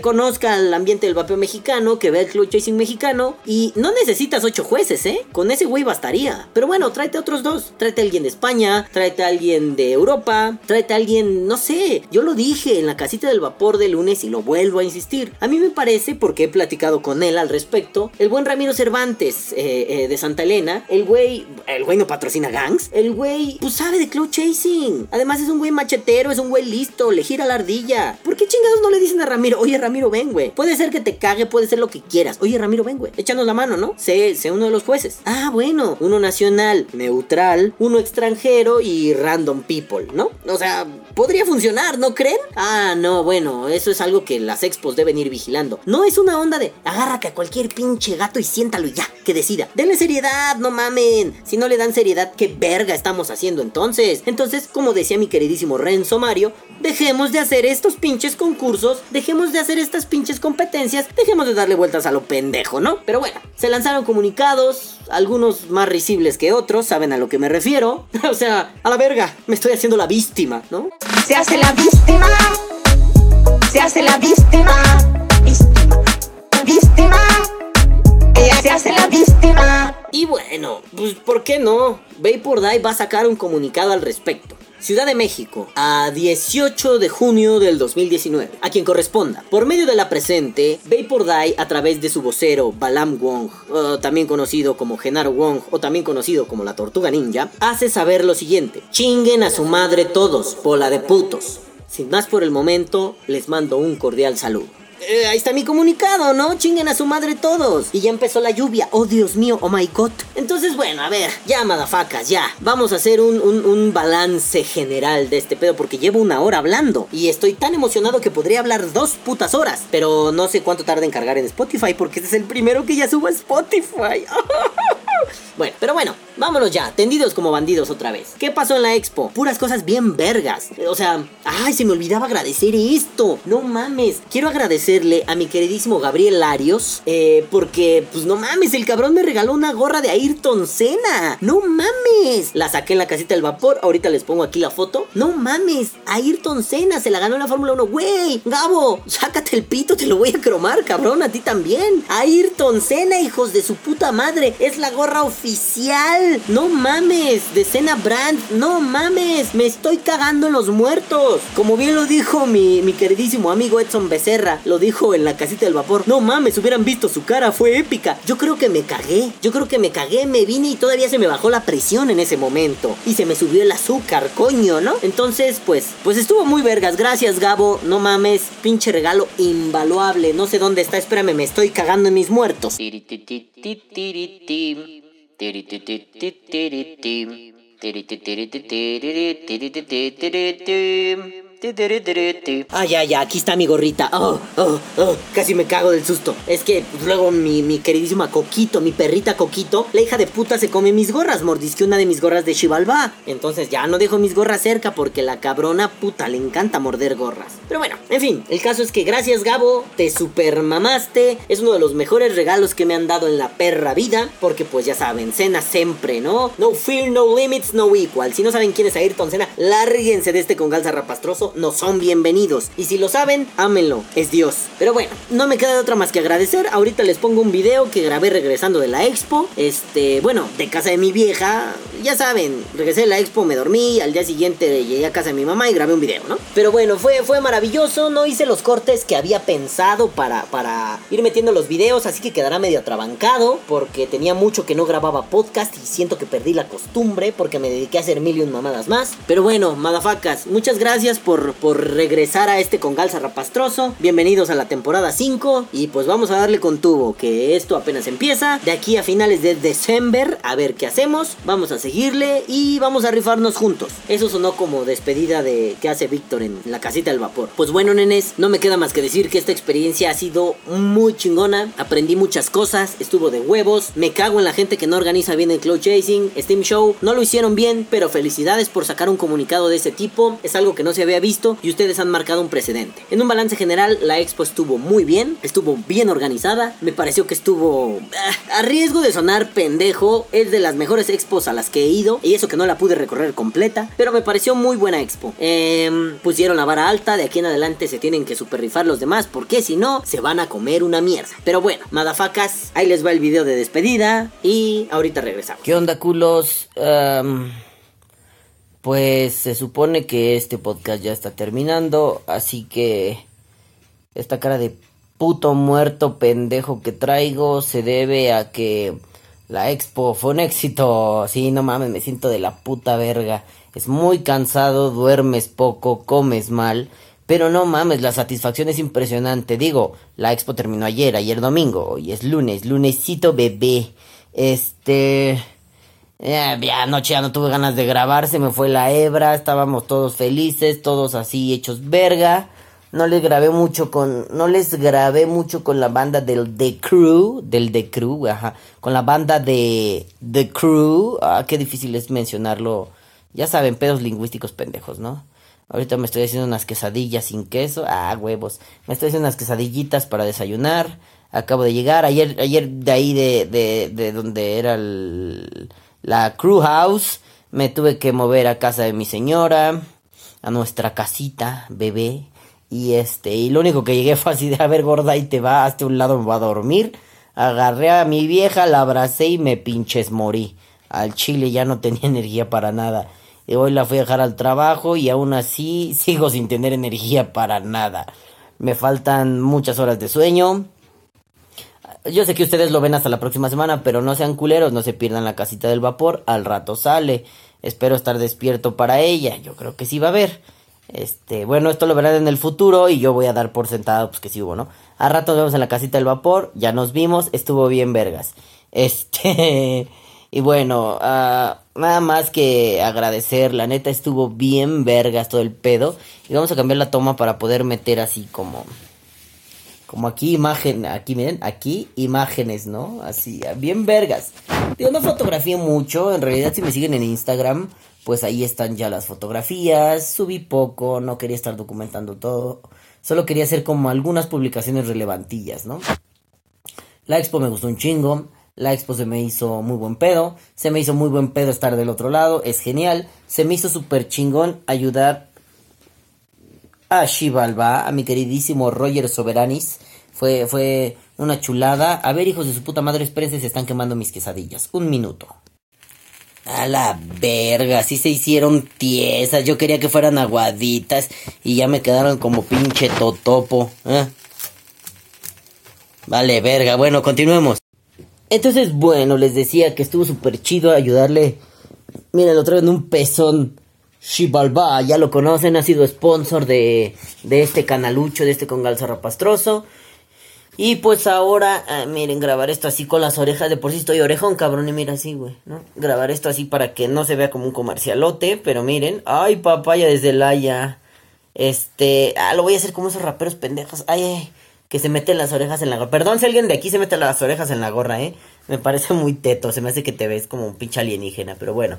conozca el ambiente del vapeo mexicano, que vea el cloud chasing mexicano. Y no necesitas ocho jueces, ¿eh? Con ese güey bastaría. Pero bueno, tráete otros dos. Tráete alguien de España, tráete a alguien de Europa, tráete a alguien, no sé. Yo lo dije en la casita del vapor de lunes y lo vuelvo a insistir. A mí me parece, porque he platicado con él al respecto, el buen Ramiro Cervantes eh, eh, de Santa Elena, el güey, el güey no patrocina gangs, el güey, pues sabe de cloud chasing. Además es un güey machetero, es un güey listo, le gira la ardilla. ¿Por qué chingados no le dicen a Ramiro, oye Ramiro, ven, güey? Puede ser que te cague, puede ser lo que quieras. Oye Ramiro, ven, güey. Échanos la mano, ¿no? Sé, sé uno de los jueces. Ah, bueno, uno nacional, neutral, uno extranjero y random people, ¿no? O sea, podría funcionar, ¿no creen? Ah, no, bueno, eso es algo que las expos deben ir vigilando. No es una onda de agárrate a cualquier pinche gato y siéntalo y ya, que decida. Denle seriedad, no mamen. Si no le dan seriedad, ¿qué verga estamos haciendo entonces? Entonces, como decía mi queridísimo Renzo Mario, dejemos de hacer estos pinches concursos, dejemos de hacer estas pinches competencias, dejemos de darle vueltas a lo pendejo, ¿no? Pero bueno, se lanzaron comunicados, algunos más risibles que otros, saben a lo que me refiero. [LAUGHS] o sea, a la verga, me estoy haciendo la víctima, ¿no? Se hace la víctima. Se hace la víctima. Víctima. Víctima. Ella se hace la víctima. Y bueno, pues ¿por qué no? Vapor Die va a sacar un comunicado al respecto. Ciudad de México, a 18 de junio del 2019, a quien corresponda. Por medio de la presente, Vapor Die, a través de su vocero Balam Wong, eh, también conocido como Genaro Wong o también conocido como la Tortuga Ninja, hace saber lo siguiente: chinguen a su madre todos, bola de putos. Sin más por el momento, les mando un cordial saludo. Eh, ahí está mi comunicado, ¿no? Chinguen a su madre todos. Y ya empezó la lluvia. Oh, Dios mío, oh my god. Entonces, bueno, a ver, ya, madafacas, ya. Vamos a hacer un, un- balance general de este pedo porque llevo una hora hablando. Y estoy tan emocionado que podría hablar dos putas horas. Pero no sé cuánto tarda en cargar en Spotify porque este es el primero que ya subo a Spotify. [LAUGHS] Bueno, pero bueno, vámonos ya, tendidos como bandidos otra vez. ¿Qué pasó en la expo? Puras cosas bien vergas. O sea, ay, se me olvidaba agradecer esto. No mames. Quiero agradecerle a mi queridísimo Gabriel Larios. eh, porque, pues no mames, el cabrón me regaló una gorra de Ayrton Senna. No mames. La saqué en la casita del vapor. Ahorita les pongo aquí la foto. No mames. Ayrton Senna se la ganó en la Fórmula 1. Güey, Gabo, sácate el pito, te lo voy a cromar, cabrón. A ti también. Ayrton Senna, hijos de su puta madre. Es la gorra oficial. No mames. De Senna Brand. No mames. Me estoy cagando en los muertos. Como bien lo dijo mi, mi queridísimo amigo Edson Becerra. Lo dijo en la casita del vapor. No mames, hubieran visto su cara. Fue épica. Yo creo que me cagué. Yo creo que me cagué. Me vine y todavía se me bajó la presión en ese momento. Y se me subió el azúcar, coño, ¿no? Entonces, pues, pues estuvo muy vergas. Gracias, Gabo. No mames. Pinche regalo invaluable. No sé dónde está. Espérame, me estoy cagando en mis muertos. Ah, ya, ya, aquí está mi gorrita. Oh, oh, oh, casi me cago del susto. Es que pues, luego mi, mi queridísima Coquito, mi perrita Coquito, la hija de puta se come mis gorras. Mordisqué una de mis gorras de Chivalba. Entonces ya no dejo mis gorras cerca porque la cabrona puta le encanta morder gorras. Pero bueno, en fin, el caso es que gracias Gabo, te super mamaste. Es uno de los mejores regalos que me han dado en la perra vida. Porque pues ya saben, cena siempre, ¿no? No fear, no limits, no equal. Si no saben quién es Ayrton Senna, lárguense de este con galza rapastroso. No son bienvenidos. Y si lo saben, ámenlo. Es Dios. Pero bueno, no me queda de otra más que agradecer. Ahorita les pongo un video que grabé regresando de la expo. Este, bueno, de casa de mi vieja. Ya saben, regresé de la expo, me dormí. Al día siguiente llegué a casa de mi mamá y grabé un video, ¿no? Pero bueno, fue, fue maravilloso. No hice los cortes que había pensado para, para ir metiendo los videos. Así que quedará medio atrabancado. Porque tenía mucho que no grababa podcast. Y siento que perdí la costumbre. Porque me dediqué a hacer mil y un mamadas más. Pero bueno, madafacas, muchas gracias por, por regresar a este con Galza Rapastroso. Bienvenidos a la temporada 5. Y pues vamos a darle con tubo. Que esto apenas empieza. De aquí a finales de diciembre. A ver qué hacemos. Vamos a seguirle. Y vamos a rifarnos juntos. Eso sonó como despedida de que hace Víctor en la casita del vapor. Pues bueno, nenes, no me queda más que decir que esta experiencia ha sido muy chingona. Aprendí muchas cosas. Estuvo de huevos. Me cago en la gente que no organiza bien el Cloud Chasing. Steam Show. No lo hicieron bien. Pero felicidades por sacar un comunicado de ese tipo. Es algo que no se había visto. Y ustedes han marcado un precedente. En un balance general, la expo estuvo muy bien. Estuvo bien organizada. Me pareció que estuvo. ah, a riesgo de sonar pendejo. Es de las mejores expos a las que he ido. Y eso que no la pude recorrer completa. Pero me pareció muy buena expo. Em, pusieron la vara alta. De aquí en adelante se tienen que super rifar los demás. Porque si no, se van a comer una mierda. Pero bueno, madafacas. Ahí les va el video de despedida. Y ahorita regresamos. ¿Qué onda, culos? Am, pues se supone que este podcast ya está terminando, así que esta cara de puto muerto pendejo que traigo se debe a que la expo fue un éxito. Sí, no mames, me siento de la puta verga. Es muy cansado, duermes poco, comes mal. Pero no mames, la satisfacción es impresionante. Digo, la expo terminó ayer, ayer domingo. Hoy es lunes, lunesito bebé. Este... Ya, ya anoche ya no tuve ganas de grabar, se me fue la hebra, estábamos todos felices, todos así hechos verga. No les grabé mucho con, no les grabé mucho con la banda del The Crew, del The Crew, ajá, con la banda de The Crew. Ah, qué difícil es mencionarlo. Ya saben, pedos lingüísticos pendejos, ¿no? Ahorita me estoy haciendo unas quesadillas sin queso. Ah, huevos. Me estoy haciendo unas quesadillitas para desayunar. Acabo de llegar. Ayer, ayer de ahí de, de, de donde era el, la crew house. Me tuve que mover a casa de mi señora. A nuestra casita, bebé. Y este, y lo único que llegué [LAUGHS] fue así de, a ver, gorda, y te va, hasta un lado me va a dormir. Agarré a mi vieja, la abracé y me pinches morí. Al chile ya no tenía [LAUGHS] energía para nada. Y hoy la fui a dejar al trabajo y aún así sigo sin tener energía para nada. Me faltan muchas horas de sueño. Yo sé que ustedes lo ven hasta la próxima semana, pero no sean culeros, no se pierdan la casita del vapor. Al rato sale. Espero estar despierto para ella. Yo creo que sí va a haber. Este, bueno, esto lo verán en el futuro y yo voy a dar por sentado pues que sí hubo, ¿no? A rato nos vemos en la casita del vapor, ya nos vimos, estuvo bien vergas. [LAUGHS] Este, y bueno, ah, nada más que agradecer, la neta estuvo bien vergas todo el pedo. Y vamos a cambiar la toma para poder meter así como, Como aquí imagen, aquí miren, aquí imágenes, ¿no? Así, bien vergas. Yo no fotografío mucho, en realidad si me siguen en Instagram, pues ahí están ya las fotografías. Subí poco, no quería estar documentando todo. Solo quería hacer como algunas publicaciones relevantillas, ¿no? La expo me gustó un chingo. La expo se me hizo muy buen pedo. Se me hizo muy buen pedo estar del otro lado. Es genial. Se me hizo súper chingón ayudar a Shivalba, a mi queridísimo Roger Soberanis. Fue, fue una chulada. A ver, hijos de su puta madre, espérense, se están quemando mis quesadillas. Un minuto. A la verga, sí se hicieron tiesas. Yo quería que fueran aguaditas y ya me quedaron como pinche totopo. ¿eh? Vale, verga. Bueno, continuemos. Entonces, bueno, les decía que estuvo súper chido ayudarle. Miren, lo traen un pezón. Shibalba, ya lo conocen, ha sido sponsor de, de este canalucho, de este congal rapastroso. Y pues ahora, ah, miren, grabar esto así con las orejas. De por sí estoy orejón, cabrón. Y mira así, güey, ¿no? Grabar esto así para que no se vea como un comercialote. Pero miren, ay, papaya desde la ya. Este, ah, lo voy a hacer como esos raperos pendejos. Ay, ay, que se meten las orejas en la gorra. Perdón si alguien de aquí se mete las orejas en la gorra, ¿eh? Me parece muy teto. Se me hace que te ves como un pinche alienígena. Pero bueno.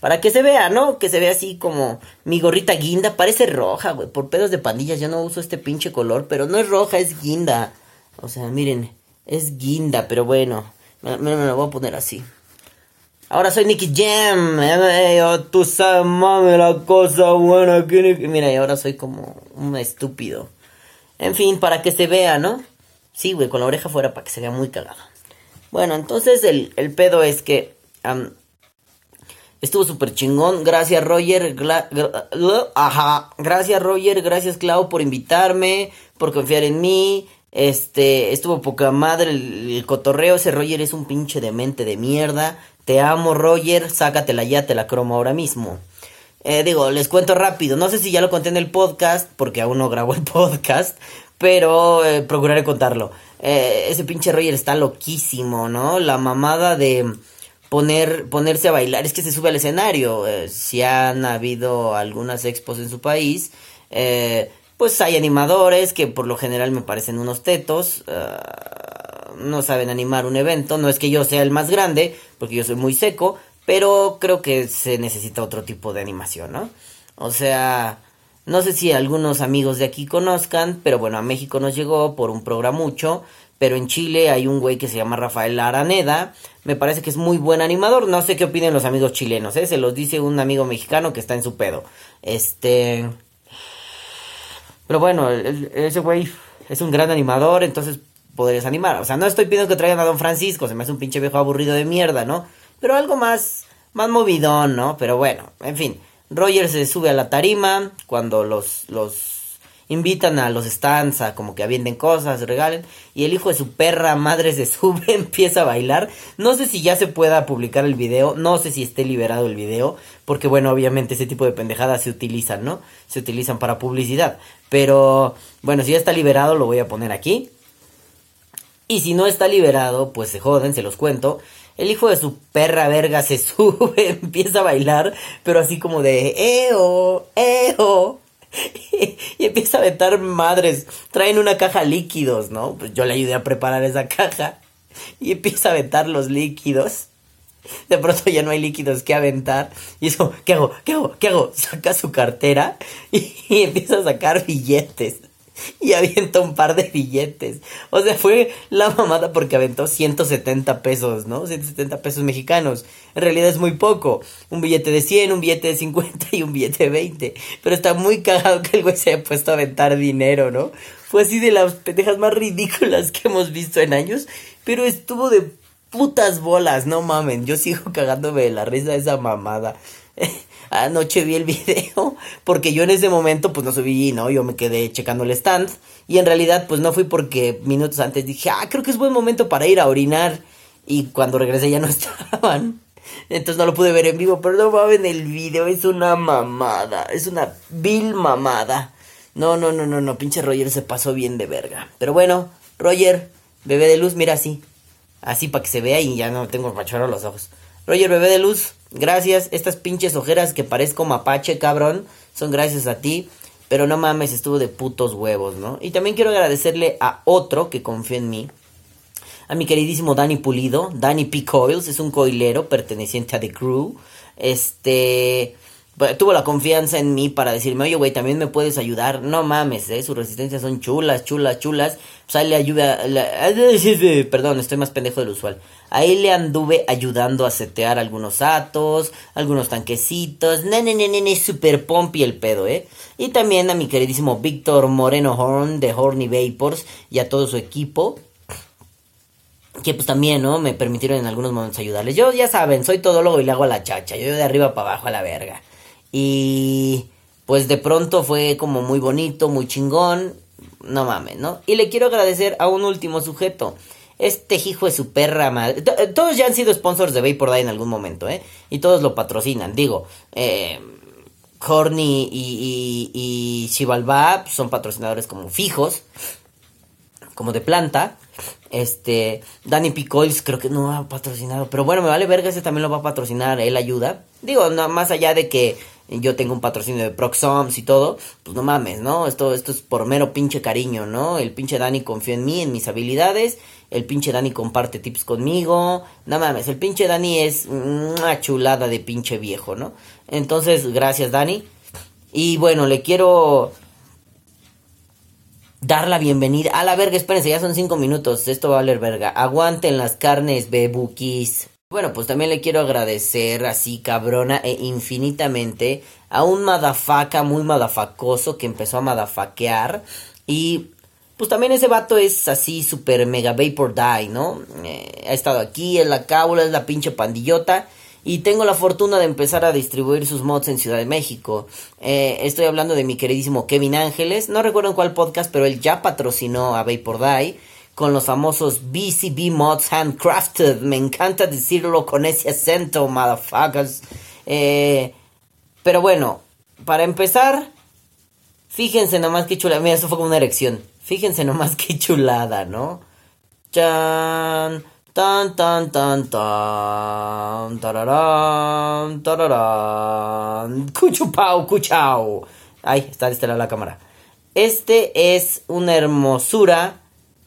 Para que se vea, ¿no? Que se vea así como mi gorrita guinda. Parece roja, güey. Por pedos de pandillas yo no uso este pinche color. Pero no es roja, es guinda. O sea, miren. Es guinda, pero bueno. Me, me, me lo voy a poner así. Ahora soy Nicky Jam. Eh, tú sabes, mami, la cosa buena. Nicky. Mira, y ahora soy como un estúpido. En fin, para que se vea, ¿no? Sí, güey, con la oreja fuera para que se vea muy cagado. Bueno, entonces el, el pedo es que... Estuvo súper chingón. Gracias, Roger. Ajá. Gracias, Roger. Gracias, Clau, por invitarme, por confiar en mí. Este, estuvo poca madre el, el cotorreo. Ese Roger es un pinche demente de mierda. Te amo, Roger. Sácatela ya, te la cromo ahora mismo. Eh, digo, les cuento rápido. No sé si ya lo conté en el podcast, porque aún no grabo el [LAUGHS] podcast. Pero eh, procuraré contarlo. Eh, ese pinche Roger está loquísimo, ¿no? La mamada de poner, ponerse a bailar, es que se sube al escenario. eh, si han habido algunas expos en su país, eh, pues hay animadores que por lo general me parecen unos tetos. ah, no saben animar un evento. No es que yo sea el más grande, porque yo soy muy seco, pero creo que se necesita otro tipo de animación, ¿no? O sea, no sé si algunos amigos de aquí conozcan, pero bueno, a México nos llegó por un programucho. Pero en Chile hay un güey que se llama Rafael Araneda. Me parece que es muy buen animador. No sé qué opinen los amigos chilenos, ¿eh? Se los dice un amigo mexicano que está en su pedo. Este. Pero bueno, ese güey es un gran animador, entonces podrías animar. O sea, no estoy pidiendo que traigan a Don Francisco, se me hace un pinche viejo aburrido de mierda, ¿no? Pero algo más, más movidón, ¿no? Pero bueno, en fin. Roger se sube a la tarima cuando los, los invitan a los stands a como que avienten cosas, regalen. Y el hijo de su perra madre se [LAUGHS] sube, empieza a bailar. No sé si ya se pueda publicar el video, no sé si esté liberado el video. Porque bueno, obviamente ese tipo de pendejadas se utilizan, ¿no? Se utilizan para publicidad. Pero bueno, si ya está liberado lo voy a poner aquí. Y si no está liberado, pues se joden, se los cuento. El hijo de su perra verga se [LAUGHS] sube, empieza a bailar, pero así como de eo, eo. [LAUGHS] Y empieza a aventar madres. Traen una caja líquidos, ¿no? Pues yo le ayudé a preparar esa caja. Y empieza a aventar los líquidos. De pronto ya no hay líquidos que aventar. Y es como, ¿qué hago? ¿Qué hago? ¿Qué hago? Saca su cartera y [LAUGHS] empieza a sacar billetes. [LAUGHS] Y avienta un par de billetes. O sea, fue la mamada porque aventó 170 pesos, ¿no? 170 pesos mexicanos. En realidad es muy poco. Un billete de 100, un billete de 50 y un billete de 20. Pero está muy cagado que el güey se haya puesto a aventar dinero, ¿no? Fue así de las pendejas más ridículas que hemos visto en años. Pero estuvo de putas bolas, no mamen. Yo sigo cagándome de la risa de esa mamada. [LAUGHS] Anoche vi el [LAUGHS] video porque yo en ese momento pues no subí, ¿no? Yo me quedé checando el stand y en realidad pues no fui porque minutos antes dije, ah, creo que es buen momento para ir a orinar y cuando regresé ya no [LAUGHS] estaban. Entonces no lo pude ver en vivo, pero no mamen, el video es una mamada, es una vil mamada. No, no, no, no, no, pinche Roger se pasó bien de verga. Pero bueno, Roger, bebé de luz, mira así. Así para que se vea y ya no tengo pachorro los ojos. Roger, bebé de luz, gracias. Estas pinches ojeras que parezco mapache, cabrón, son gracias a ti. Pero no mames, estuvo de putos huevos, ¿no? Y también quiero agradecerle a otro que confió en mí. A mi queridísimo Danny Pulido. Danny P. Coils es un coilero perteneciente a The Crew. Este tuvo la confianza en mí para decirme, oye, güey, también me puedes ayudar. No mames, ¿eh? Sus resistencias son chulas, chulas, chulas. Pues ahí le ayuda. le- [LAUGHS] perdón, estoy más pendejo del usual. Ahí le anduve ayudando a setear algunos atos, algunos tanquecitos. Nene, nene, nene, super pompi el pedo, ¿eh? Y también a mi queridísimo Víctor Moreno Horn de Horny Vapors y a todo su equipo que pues también, ¿no? Me permitieron en algunos momentos ayudarles. Yo, ya saben, soy todólogo y le hago a la chacha. Yo de arriba para abajo a la verga. Y pues de pronto fue como muy bonito, muy chingón. No mames, ¿no? Y le quiero agradecer a un último sujeto. Este hijo de su perra madre. To- Todos ya han sido sponsors de Vapor Day en algún momento, ¿eh? Y todos lo patrocinan. Digo, eh, y, y, y son patrocinadores como fijos como de planta. Este, Danny Picoils creo que no ha patrocinado, pero bueno, me vale verga, ese también lo va a patrocinar, él ayuda. Digo, no, más allá de que yo tengo un patrocinio de Proxoms y todo, pues no mames, ¿no? Esto, esto es por mero pinche cariño, ¿no? El pinche Dani confió en mí, en mis habilidades, el pinche Dani comparte tips conmigo, no mames, el pinche Dani es una chulada de pinche viejo, ¿no? Entonces, gracias Dani. Y bueno, le quiero dar la bienvenida. A la verga, espérense, ya son cinco minutos. Esto va a valer verga. Aguanten las carnes, bebukis. Bueno, pues también le quiero agradecer así cabrona e infinitamente a un madafaca muy madafacoso que empezó a madafaquear. Y pues también ese vato es así super mega vapor die, ¿no? Eh, ha estado aquí, es la cábula, es la pinche pandillota. Y tengo la fortuna de empezar a distribuir sus mods en Ciudad de México. Eh, estoy hablando de mi queridísimo Kevin Ángeles. No recuerdo en cuál podcast, pero él ya patrocinó a Vapor Die con los famosos BCB Mods Handcrafted. Me encanta decirlo con ese acento, motherfuckers. Eh, pero bueno, para empezar, fíjense nomás qué chulada. Mira, eso fue como una erección. Fíjense nomás [LAUGHS] qué chulada, ¿no? Chan. Tan, tan, tan, tan. Tararán, tararán. Cuchupau, cuchao. Ay, está de este la cámara. Este es una hermosura.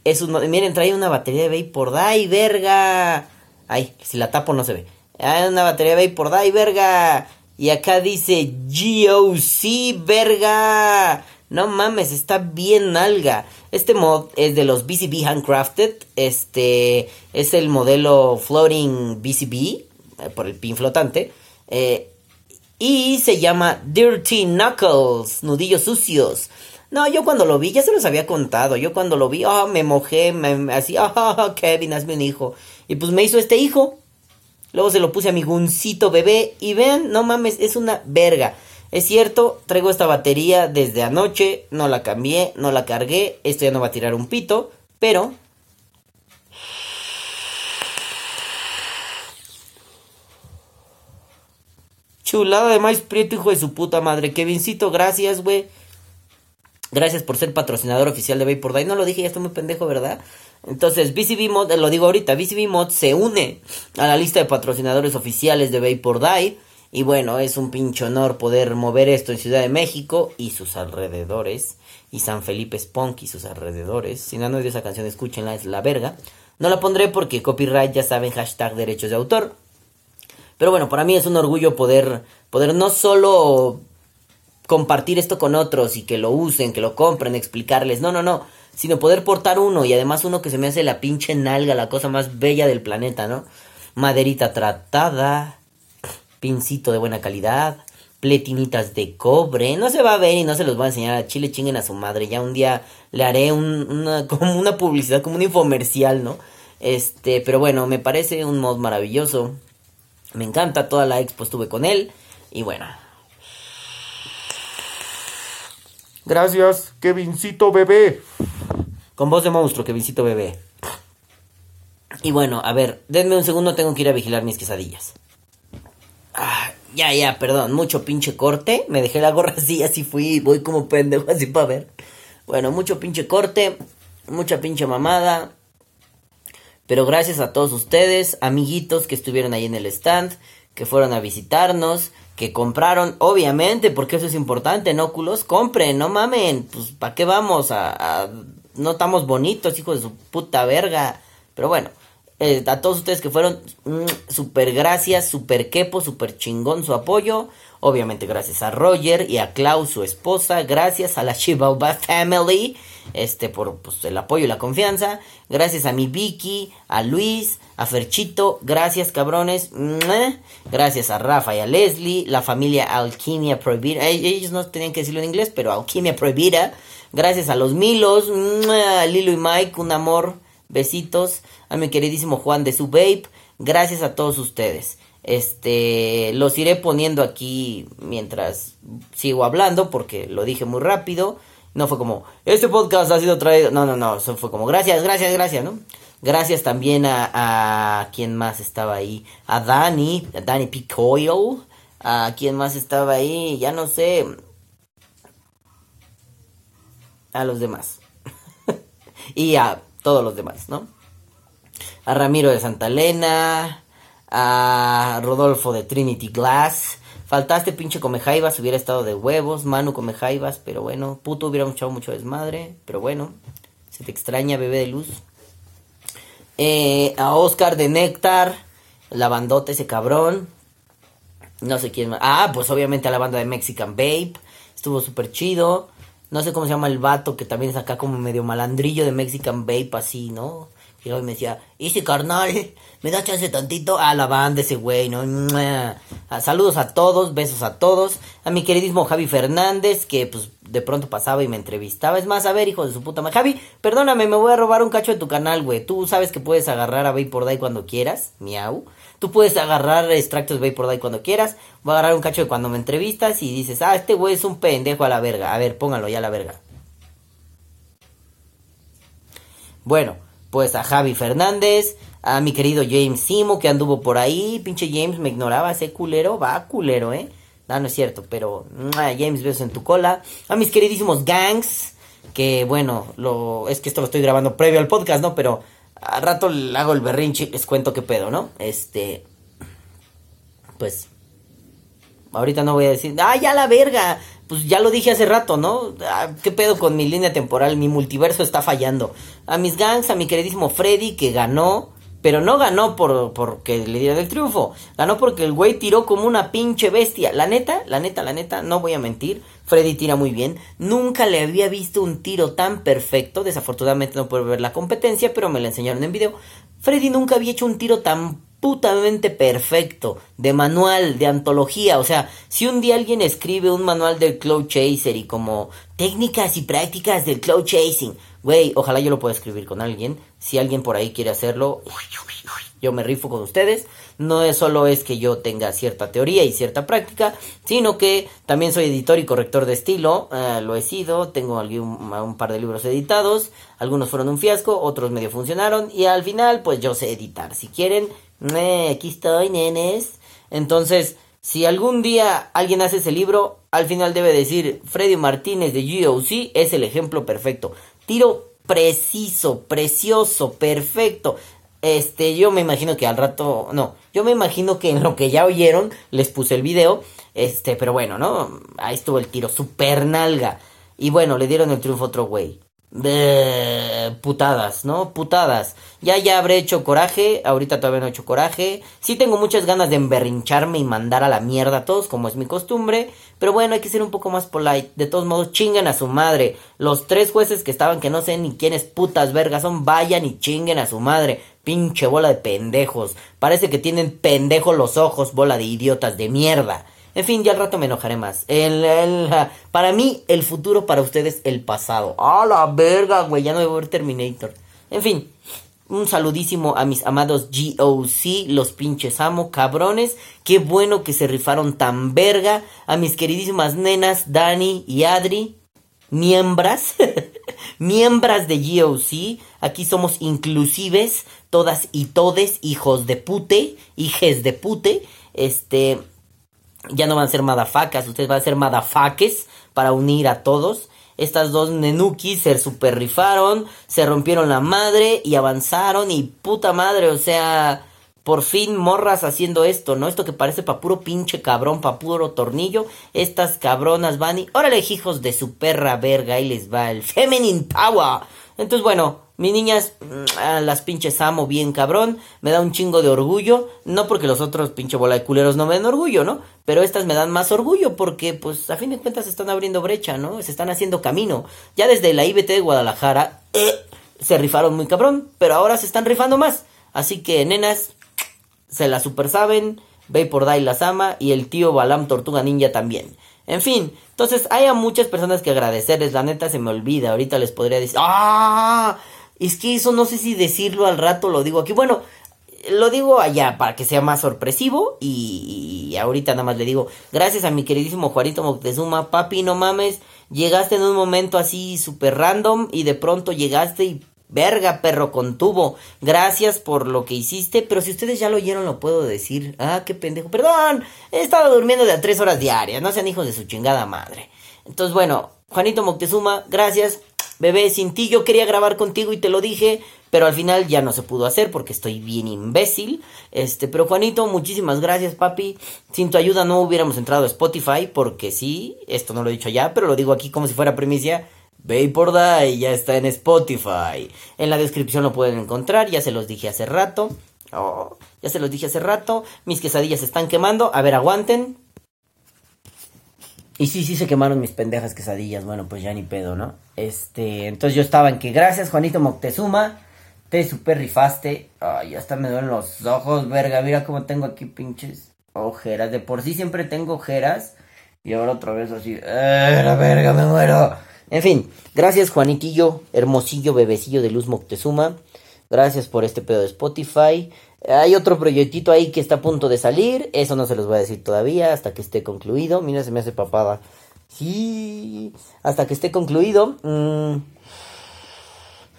Es un. Miren, trae una batería de Vapor Die, verga. Ay, si la tapo no se ve. Hay una batería de Vapor Die, verga. Y acá dice GOC, verga. No mames, está bien nalga. Este mod es de los BCB Handcrafted. Este es el modelo Floating BCB, eh, por el pin flotante. Eh, y se llama Dirty Knuckles, nudillos sucios. No, yo cuando lo vi, ya se los había contado. Yo cuando lo vi, ah, me mojé, me, así, ah, Kevin, hazme un hijo. Y pues me hizo este hijo. Luego se lo puse a mi guncito bebé. Y vean, no mames, es una verga. Es cierto, traigo esta batería desde anoche. No la cambié, no la cargué. Esto ya no va a tirar un pito. Pero. Chulada de maíz prieto, hijo de su puta madre. Kevincito, gracias, güey. Gracias por ser patrocinador oficial de Vapor Die. No lo dije, ya estoy muy pendejo, ¿verdad? Entonces, BCB Mod, lo digo ahorita, BCB Mod se une a la lista de patrocinadores oficiales de Vapor Die. Y bueno, es un pinche honor poder mover esto en Ciudad de México y sus alrededores. Y San Felipe Spunk y sus alrededores. Si no han oído esa canción, escúchenla, es la verga. No la pondré porque copyright, ya saben, hashtag derechos de autor. Pero bueno, para mí es un orgullo poder, poder no solo compartir esto con otros y que lo usen, que lo compren, explicarles. No, no, no. Sino poder portar uno y además uno que se me hace la pinche nalga, la cosa más bella del planeta, ¿no? Maderita tratada, pincito de buena calidad, pletinitas de cobre. No se va a ver y no se los voy a enseñar a Chile, chinguen a su madre. Ya un día le haré un- una, [LAUGHS] como una publicidad, como un infomercial, ¿no? Este, pero bueno, me parece un mod maravilloso. Me encanta, toda la expo estuve con él. Y bueno, Gracias, Kevincito bebé. Con voz de monstruo, Kevincito bebé. Y bueno, a ver, denme un segundo, tengo que ir a vigilar mis quesadillas. Ah, ya, ya, perdón, mucho pinche corte. Me dejé la gorra así, así fui, voy como pendejo así para ver. Bueno, mucho pinche corte, mucha pinche mamada. Pero gracias a todos ustedes, amiguitos que estuvieron ahí en el stand, que fueron a visitarnos, que compraron, obviamente, porque eso es importante, ¿no, culos? Compren, no mamen, pues, ¿para qué vamos a, No estamos bonitos, hijos de su puta verga. Pero bueno, eh, a todos ustedes que fueron, mm, super gracias, super quepo, super chingón su apoyo. Obviamente gracias a Roger y a Klaus, su esposa. Gracias a la Shibauba Family, este, por pues, el apoyo y la confianza. Gracias a mi Vicky, a Luis, a Ferchito. Gracias, cabrones. Gracias a Rafa y a Leslie, la familia Alquimia Prohibida. Ellos no tenían que decirlo en inglés, pero Alquimia Prohibida. Gracias a los Milos, Lilo y Mike, un amor. Besitos a mi queridísimo Juan de su Babe. Gracias a todos ustedes. Este, los iré poniendo aquí mientras sigo hablando porque lo dije muy rápido. No fue como, este podcast ha sido traído. No, no, no, eso fue como, gracias, gracias, gracias, ¿no? Gracias también a, a quien más estaba ahí. A Dani, a Dani Picoyle. A quien más estaba ahí, ya no sé. A los demás. [LAUGHS] y a todos los demás, ¿no? A Ramiro de Santa Elena, a Rodolfo de Trinity Glass. Faltaste pinche come jaivas, hubiera estado de huevos, Manu come jaivas, pero bueno, puto hubiéramos echado mucho desmadre, pero bueno, se te extraña bebé de luz. Eh, a Oscar de Néctar, la bandota ese cabrón. No sé quién más. Ah, pues obviamente a la banda de Mexican Babe. Estuvo súper chido. No sé cómo se llama el vato que también es acá como medio malandrillo de Mexican Babe, así, ¿no? Y luego me decía, ¿y ese carnal? ¿Me da chance tantito? A la banda ese güey, ¿no? Ah, saludos a todos, besos a todos. A mi queridísimo Javi Fernández, que pues de pronto pasaba y me entrevistaba. Es más, a ver, hijo de su puta madre. Javi, perdóname, me voy a robar un cacho de tu canal, güey. Tú sabes que puedes agarrar a Vapor Day cuando quieras, miau. Tú puedes agarrar extractos de Vapor Day cuando quieras. Voy a agarrar un cacho de cuando me entrevistas y dices, ah, este güey es un pendejo a la verga. A ver, póngalo ya a la verga. Bueno, pues a Javi Fernández, a mi querido James Simo que anduvo por ahí. Pinche James me ignoraba, ese culero, va culero, ¿eh? No, no es cierto, pero. James, besos en tu cola. A mis queridísimos gangs, que bueno, lo es que esto lo estoy grabando previo al podcast, ¿no? Pero al rato le hago el berrinche les cuento qué pedo, ¿no? Este, pues, ahorita no voy a decir, ah, ya la verga. Pues ya lo dije hace rato, ¿no? Ah, ¿Qué pedo con mi línea temporal? Mi multiverso está fallando. A mis gangs, a mi queridísimo Freddy, que ganó. Pero no ganó por porque le dieron el triunfo. Ganó porque el güey tiró como una pinche bestia. La neta, la neta, la neta, no voy a mentir. Freddy tira muy bien. Nunca le había visto un tiro tan perfecto. Desafortunadamente no puedo ver la competencia, pero me la enseñaron en video. Freddy nunca había hecho un tiro tan putamente perfecto, de manual, de antología, o sea, si un día alguien escribe un manual del cloud chaser y como técnicas y prácticas del cloud chasing, güey, ojalá yo lo pueda escribir con alguien, si alguien por ahí quiere hacerlo, yo me rifo con ustedes, no es solo es que yo tenga cierta teoría y cierta práctica, sino que también soy editor y corrector de estilo, eh, lo he sido, tengo algún, un par de libros editados, algunos fueron un fiasco, otros medio funcionaron. Y al final pues yo sé editar, si quieren, eh, aquí estoy, nenes. Entonces, si algún día alguien hace ese libro, al final debe decir, Freddy Martínez de GOC es el ejemplo perfecto. Tiro preciso, precioso, perfecto. Este, yo me imagino que al rato, no, yo me imagino que en lo que ya oyeron les puse el video, este, pero bueno, ¿no? Ahí estuvo el tiro, super nalga. Y bueno, le dieron el triunfo a otro güey. De putadas, ¿no? Putadas. Ya, ya habré hecho coraje. Ahorita todavía no he hecho coraje. Sí tengo muchas ganas de emberrincharme y mandar a la mierda a todos, como es mi costumbre. Pero bueno, hay que ser un poco más polite. De todos modos, chinguen a su madre. Los tres jueces que estaban, que no sé ni quiénes putas vergas son, vayan y chinguen a su madre. Pinche bola de pendejos. Parece que tienen pendejos los ojos, bola de idiotas de mierda. En fin, ya al rato me enojaré más. El, para mí, el futuro, para ustedes, el pasado. ¡A la verga, güey! Ya no debo ver Terminator. En fin, un saludísimo a mis amados GOC, los pinches amo, cabrones. Qué bueno que se rifaron tan verga. A mis queridísimas nenas, Dani y Adri. Miembras. [LAUGHS] Miembras de GOC. Aquí somos inclusives. Todas y todes. Hijos de pute. Hijes de pute. Este ya no van a ser madafacas, ustedes van a ser madafaques para unir a todos. Estas dos nenukis se super rifaron, se rompieron la madre y avanzaron y puta madre, o sea, por fin morras haciendo esto, ¿no? Esto que parece pa' puro pinche cabrón, pa' puro tornillo. Estas cabronas van y... Órale, hijos de su perra verga, ahí les va el Feminine Power. Entonces, bueno, mis niñas, mm, las pinches amo bien cabrón. Me da un chingo de orgullo. No porque los otros pinche bola de culeros no me den orgullo, ¿no? Pero estas me dan más orgullo porque, pues, a fin de cuentas se están abriendo brecha, ¿no? Se están haciendo camino. Ya desde la IBT de Guadalajara... eh, se rifaron muy cabrón, pero ahora se están rifando más. Así que, nenas, se la super saben, Vapor Day las ama y el tío Balam Tortuga Ninja también. En fin, entonces hay a muchas personas que agradecerles, la neta se me olvida, ahorita les podría decir, ¡ah! Es que eso no sé si decirlo al rato, lo digo aquí, bueno, lo digo allá para que sea más sorpresivo y, ahorita nada más le digo, gracias a mi queridísimo Juanito Moctezuma, papi, no mames, llegaste en un momento así super random y de pronto llegaste y Verga, perro con tubo. Gracias por lo que hiciste. Pero si ustedes ya lo oyeron, lo puedo decir. Ah, qué pendejo. Perdón. He estado durmiendo de a tres horas diarias. No sean hijos de su chingada madre. Entonces, bueno, Juanito Moctezuma, gracias. Bebé, sin ti yo quería grabar contigo y te lo dije. Pero al final ya no se pudo hacer porque estoy bien imbécil. Este, pero Juanito, muchísimas gracias, papi. Sin tu ayuda no hubiéramos entrado a Spotify. Porque sí, esto no lo he dicho ya, pero lo digo aquí como si fuera primicia. Day ya está en Spotify. En la descripción lo pueden encontrar, ya se los dije hace rato. Oh, ya se los dije hace rato. Mis quesadillas se están quemando. A ver, aguanten. Y sí, sí se quemaron mis pendejas quesadillas. Bueno, pues ya ni pedo, ¿no? Este, entonces yo estaba en que gracias, Juanito Moctezuma. Te super rifaste. Ay, hasta me duelen los ojos, verga. Mira cómo tengo aquí pinches ojeras. De por sí siempre tengo ojeras. Y ahora otra vez así. ¡Eh, la verga, me muero! En fin, gracias Juanitillo, hermosillo bebecillo de Luz Moctezuma. Gracias por este pedo de Spotify. Hay otro proyectito ahí que está a punto de salir. Eso no se los voy a decir todavía hasta que esté concluido. Mira, se me hace papada. Sí, hasta que esté concluido. Mm.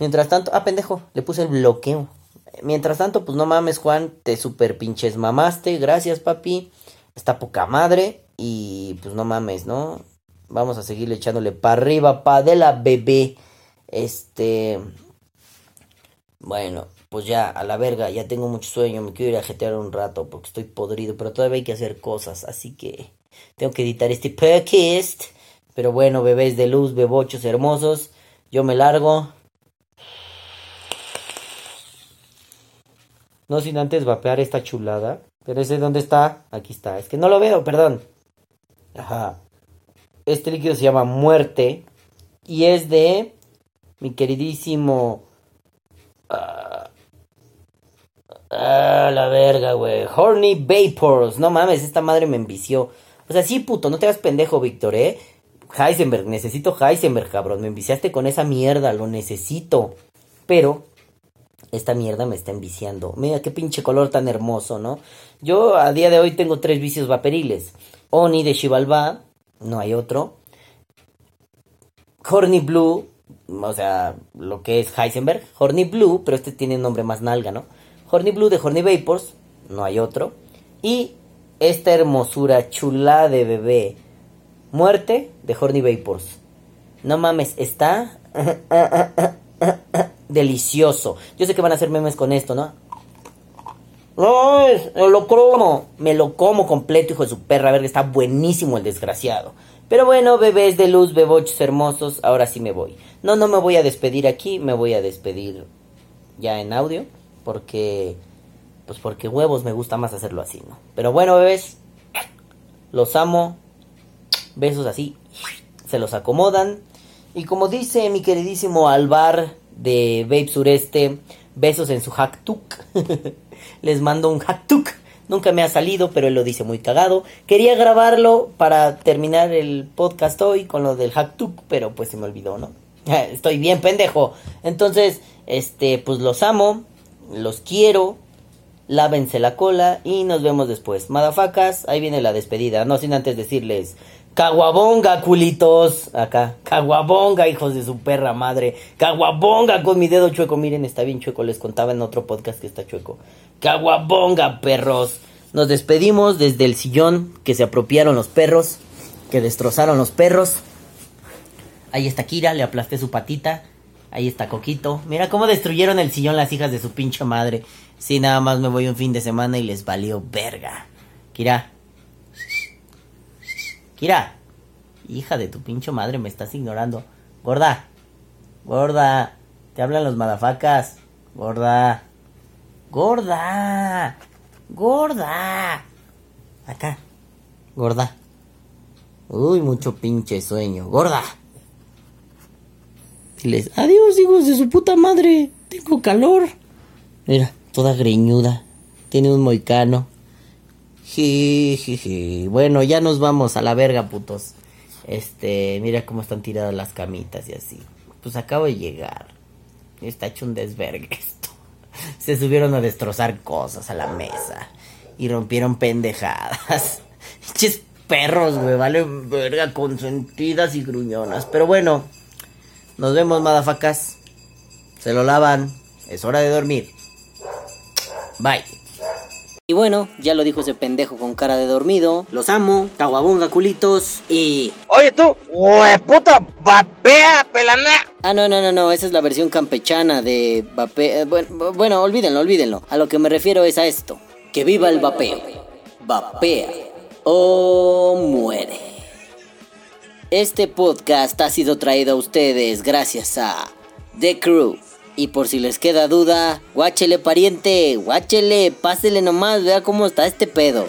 Mientras tanto, ah, pendejo, le puse el bloqueo. Mientras tanto, pues no mames, Juan, te super pinches mamaste. Gracias, papi. Está poca madre. Y pues no mames, ¿no? Vamos a seguirle echándole para arriba, pa' de la bebé. Este. Bueno, pues ya, a la verga, ya tengo mucho sueño. Me quiero ir a jetear un rato porque estoy podrido. Pero todavía hay que hacer cosas. Así que tengo que editar este podcast. Pero bueno, bebés de luz, bebochos hermosos. Yo me largo. No sin antes vapear esta chulada. Pero ese dónde está. Aquí está. Es que no lo veo, perdón. Ajá. Este líquido se llama Muerte. Y es de mi queridísimo. ah, ah, la verga, güey. Horny Vapors. No mames, esta madre me envició. O sea, sí, puto, no te hagas pendejo, Víctor, ¿eh? Heisenberg, necesito Heisenberg, cabrón. Me enviciaste con esa mierda, lo necesito. Pero esta mierda me está enviciando. Mira qué pinche color tan hermoso, ¿no? Yo a día de hoy tengo tres vicios vaporiles. Oni de Shivalba, no hay otro. Horny Blue, o sea, lo que es Heisenberg. Horny Blue, pero este tiene nombre más nalga, ¿no? Horny Blue de Horny Vapors, no hay otro. Y esta hermosura chula de bebé, Muerte de Horny Vapors. No mames, está [LAUGHS] delicioso. Yo sé que van a hacer memes con esto, ¿no? No, me lo como, me lo como completo, hijo de su perra, verga, está buenísimo el desgraciado. Pero bueno, bebés de luz, bebochos hermosos, ahora sí me voy. No, no me voy a despedir aquí, me voy a despedir ya en audio, porque, pues porque huevos me gusta más hacerlo así, ¿no? Pero bueno, bebés, los amo, besos así, se los acomodan. Y como dice mi queridísimo Alvar de Vape Sureste, besos en su hacktuk. [LAUGHS] Les mando un hacktuk. Nunca me ha salido, pero él lo dice muy cagado. Quería grabarlo para terminar el podcast hoy con lo del hacktuk, pero pues se me olvidó, ¿no? [LAUGHS] Estoy bien pendejo. Entonces, este, pues los amo, los quiero. Lávense la cola y nos vemos después. Madafacas, ahí viene la despedida. No sin antes decirles, caguabonga, culitos. Acá, caguabonga, hijos de su perra madre. Caguabonga con mi dedo chueco. Miren, está bien chueco. Les contaba en otro podcast que está chueco. Caguabonga, perros. Nos despedimos desde el sillón que se apropiaron los perros. Que destrozaron los perros. Ahí está Kira, le aplasté su patita. Ahí está Coquito. Mira cómo destruyeron el sillón las hijas de su pinche madre. Si nada más me voy un fin de semana y les valió verga. Kira. Kira. Hija de tu pinche madre, me estás ignorando. Gorda. Gorda. Te hablan los madafacas. Gorda. Gorda. Gorda. Acá. Gorda. Uy, mucho pinche sueño. Gorda. Adiós, hijos de su puta madre. Tengo calor. Mira, toda greñuda. Tiene un moicano. Jijiji. Bueno, ya nos vamos a la verga, putos. Este, mira cómo están tiradas las camitas y así. Pues acabo de llegar. Está hecho un desvergue esto. Se subieron a destrozar cosas a la mesa. Y rompieron pendejadas. [LAUGHS] Ches perros, güey, vale verga, consentidas y gruñonas. Pero bueno, nos vemos, madafacas. Se lo lavan. Es hora de dormir. Bye. Y bueno, ya lo dijo ese pendejo con cara de dormido. Los amo, caguabonga culitos y... Oye tú, puta, vapea, pelana. Ah, no, no, no, no, esa es la versión campechana de vapeo. Bueno, bueno, olvídenlo, olvídenlo. A lo que me refiero es a esto. Que viva el vapeo. Vapea o muere. Este podcast ha sido traído a ustedes gracias a The Crew. Y por si les queda duda, guáchele pariente, guáchele, pásele nomás, vea cómo está este pedo.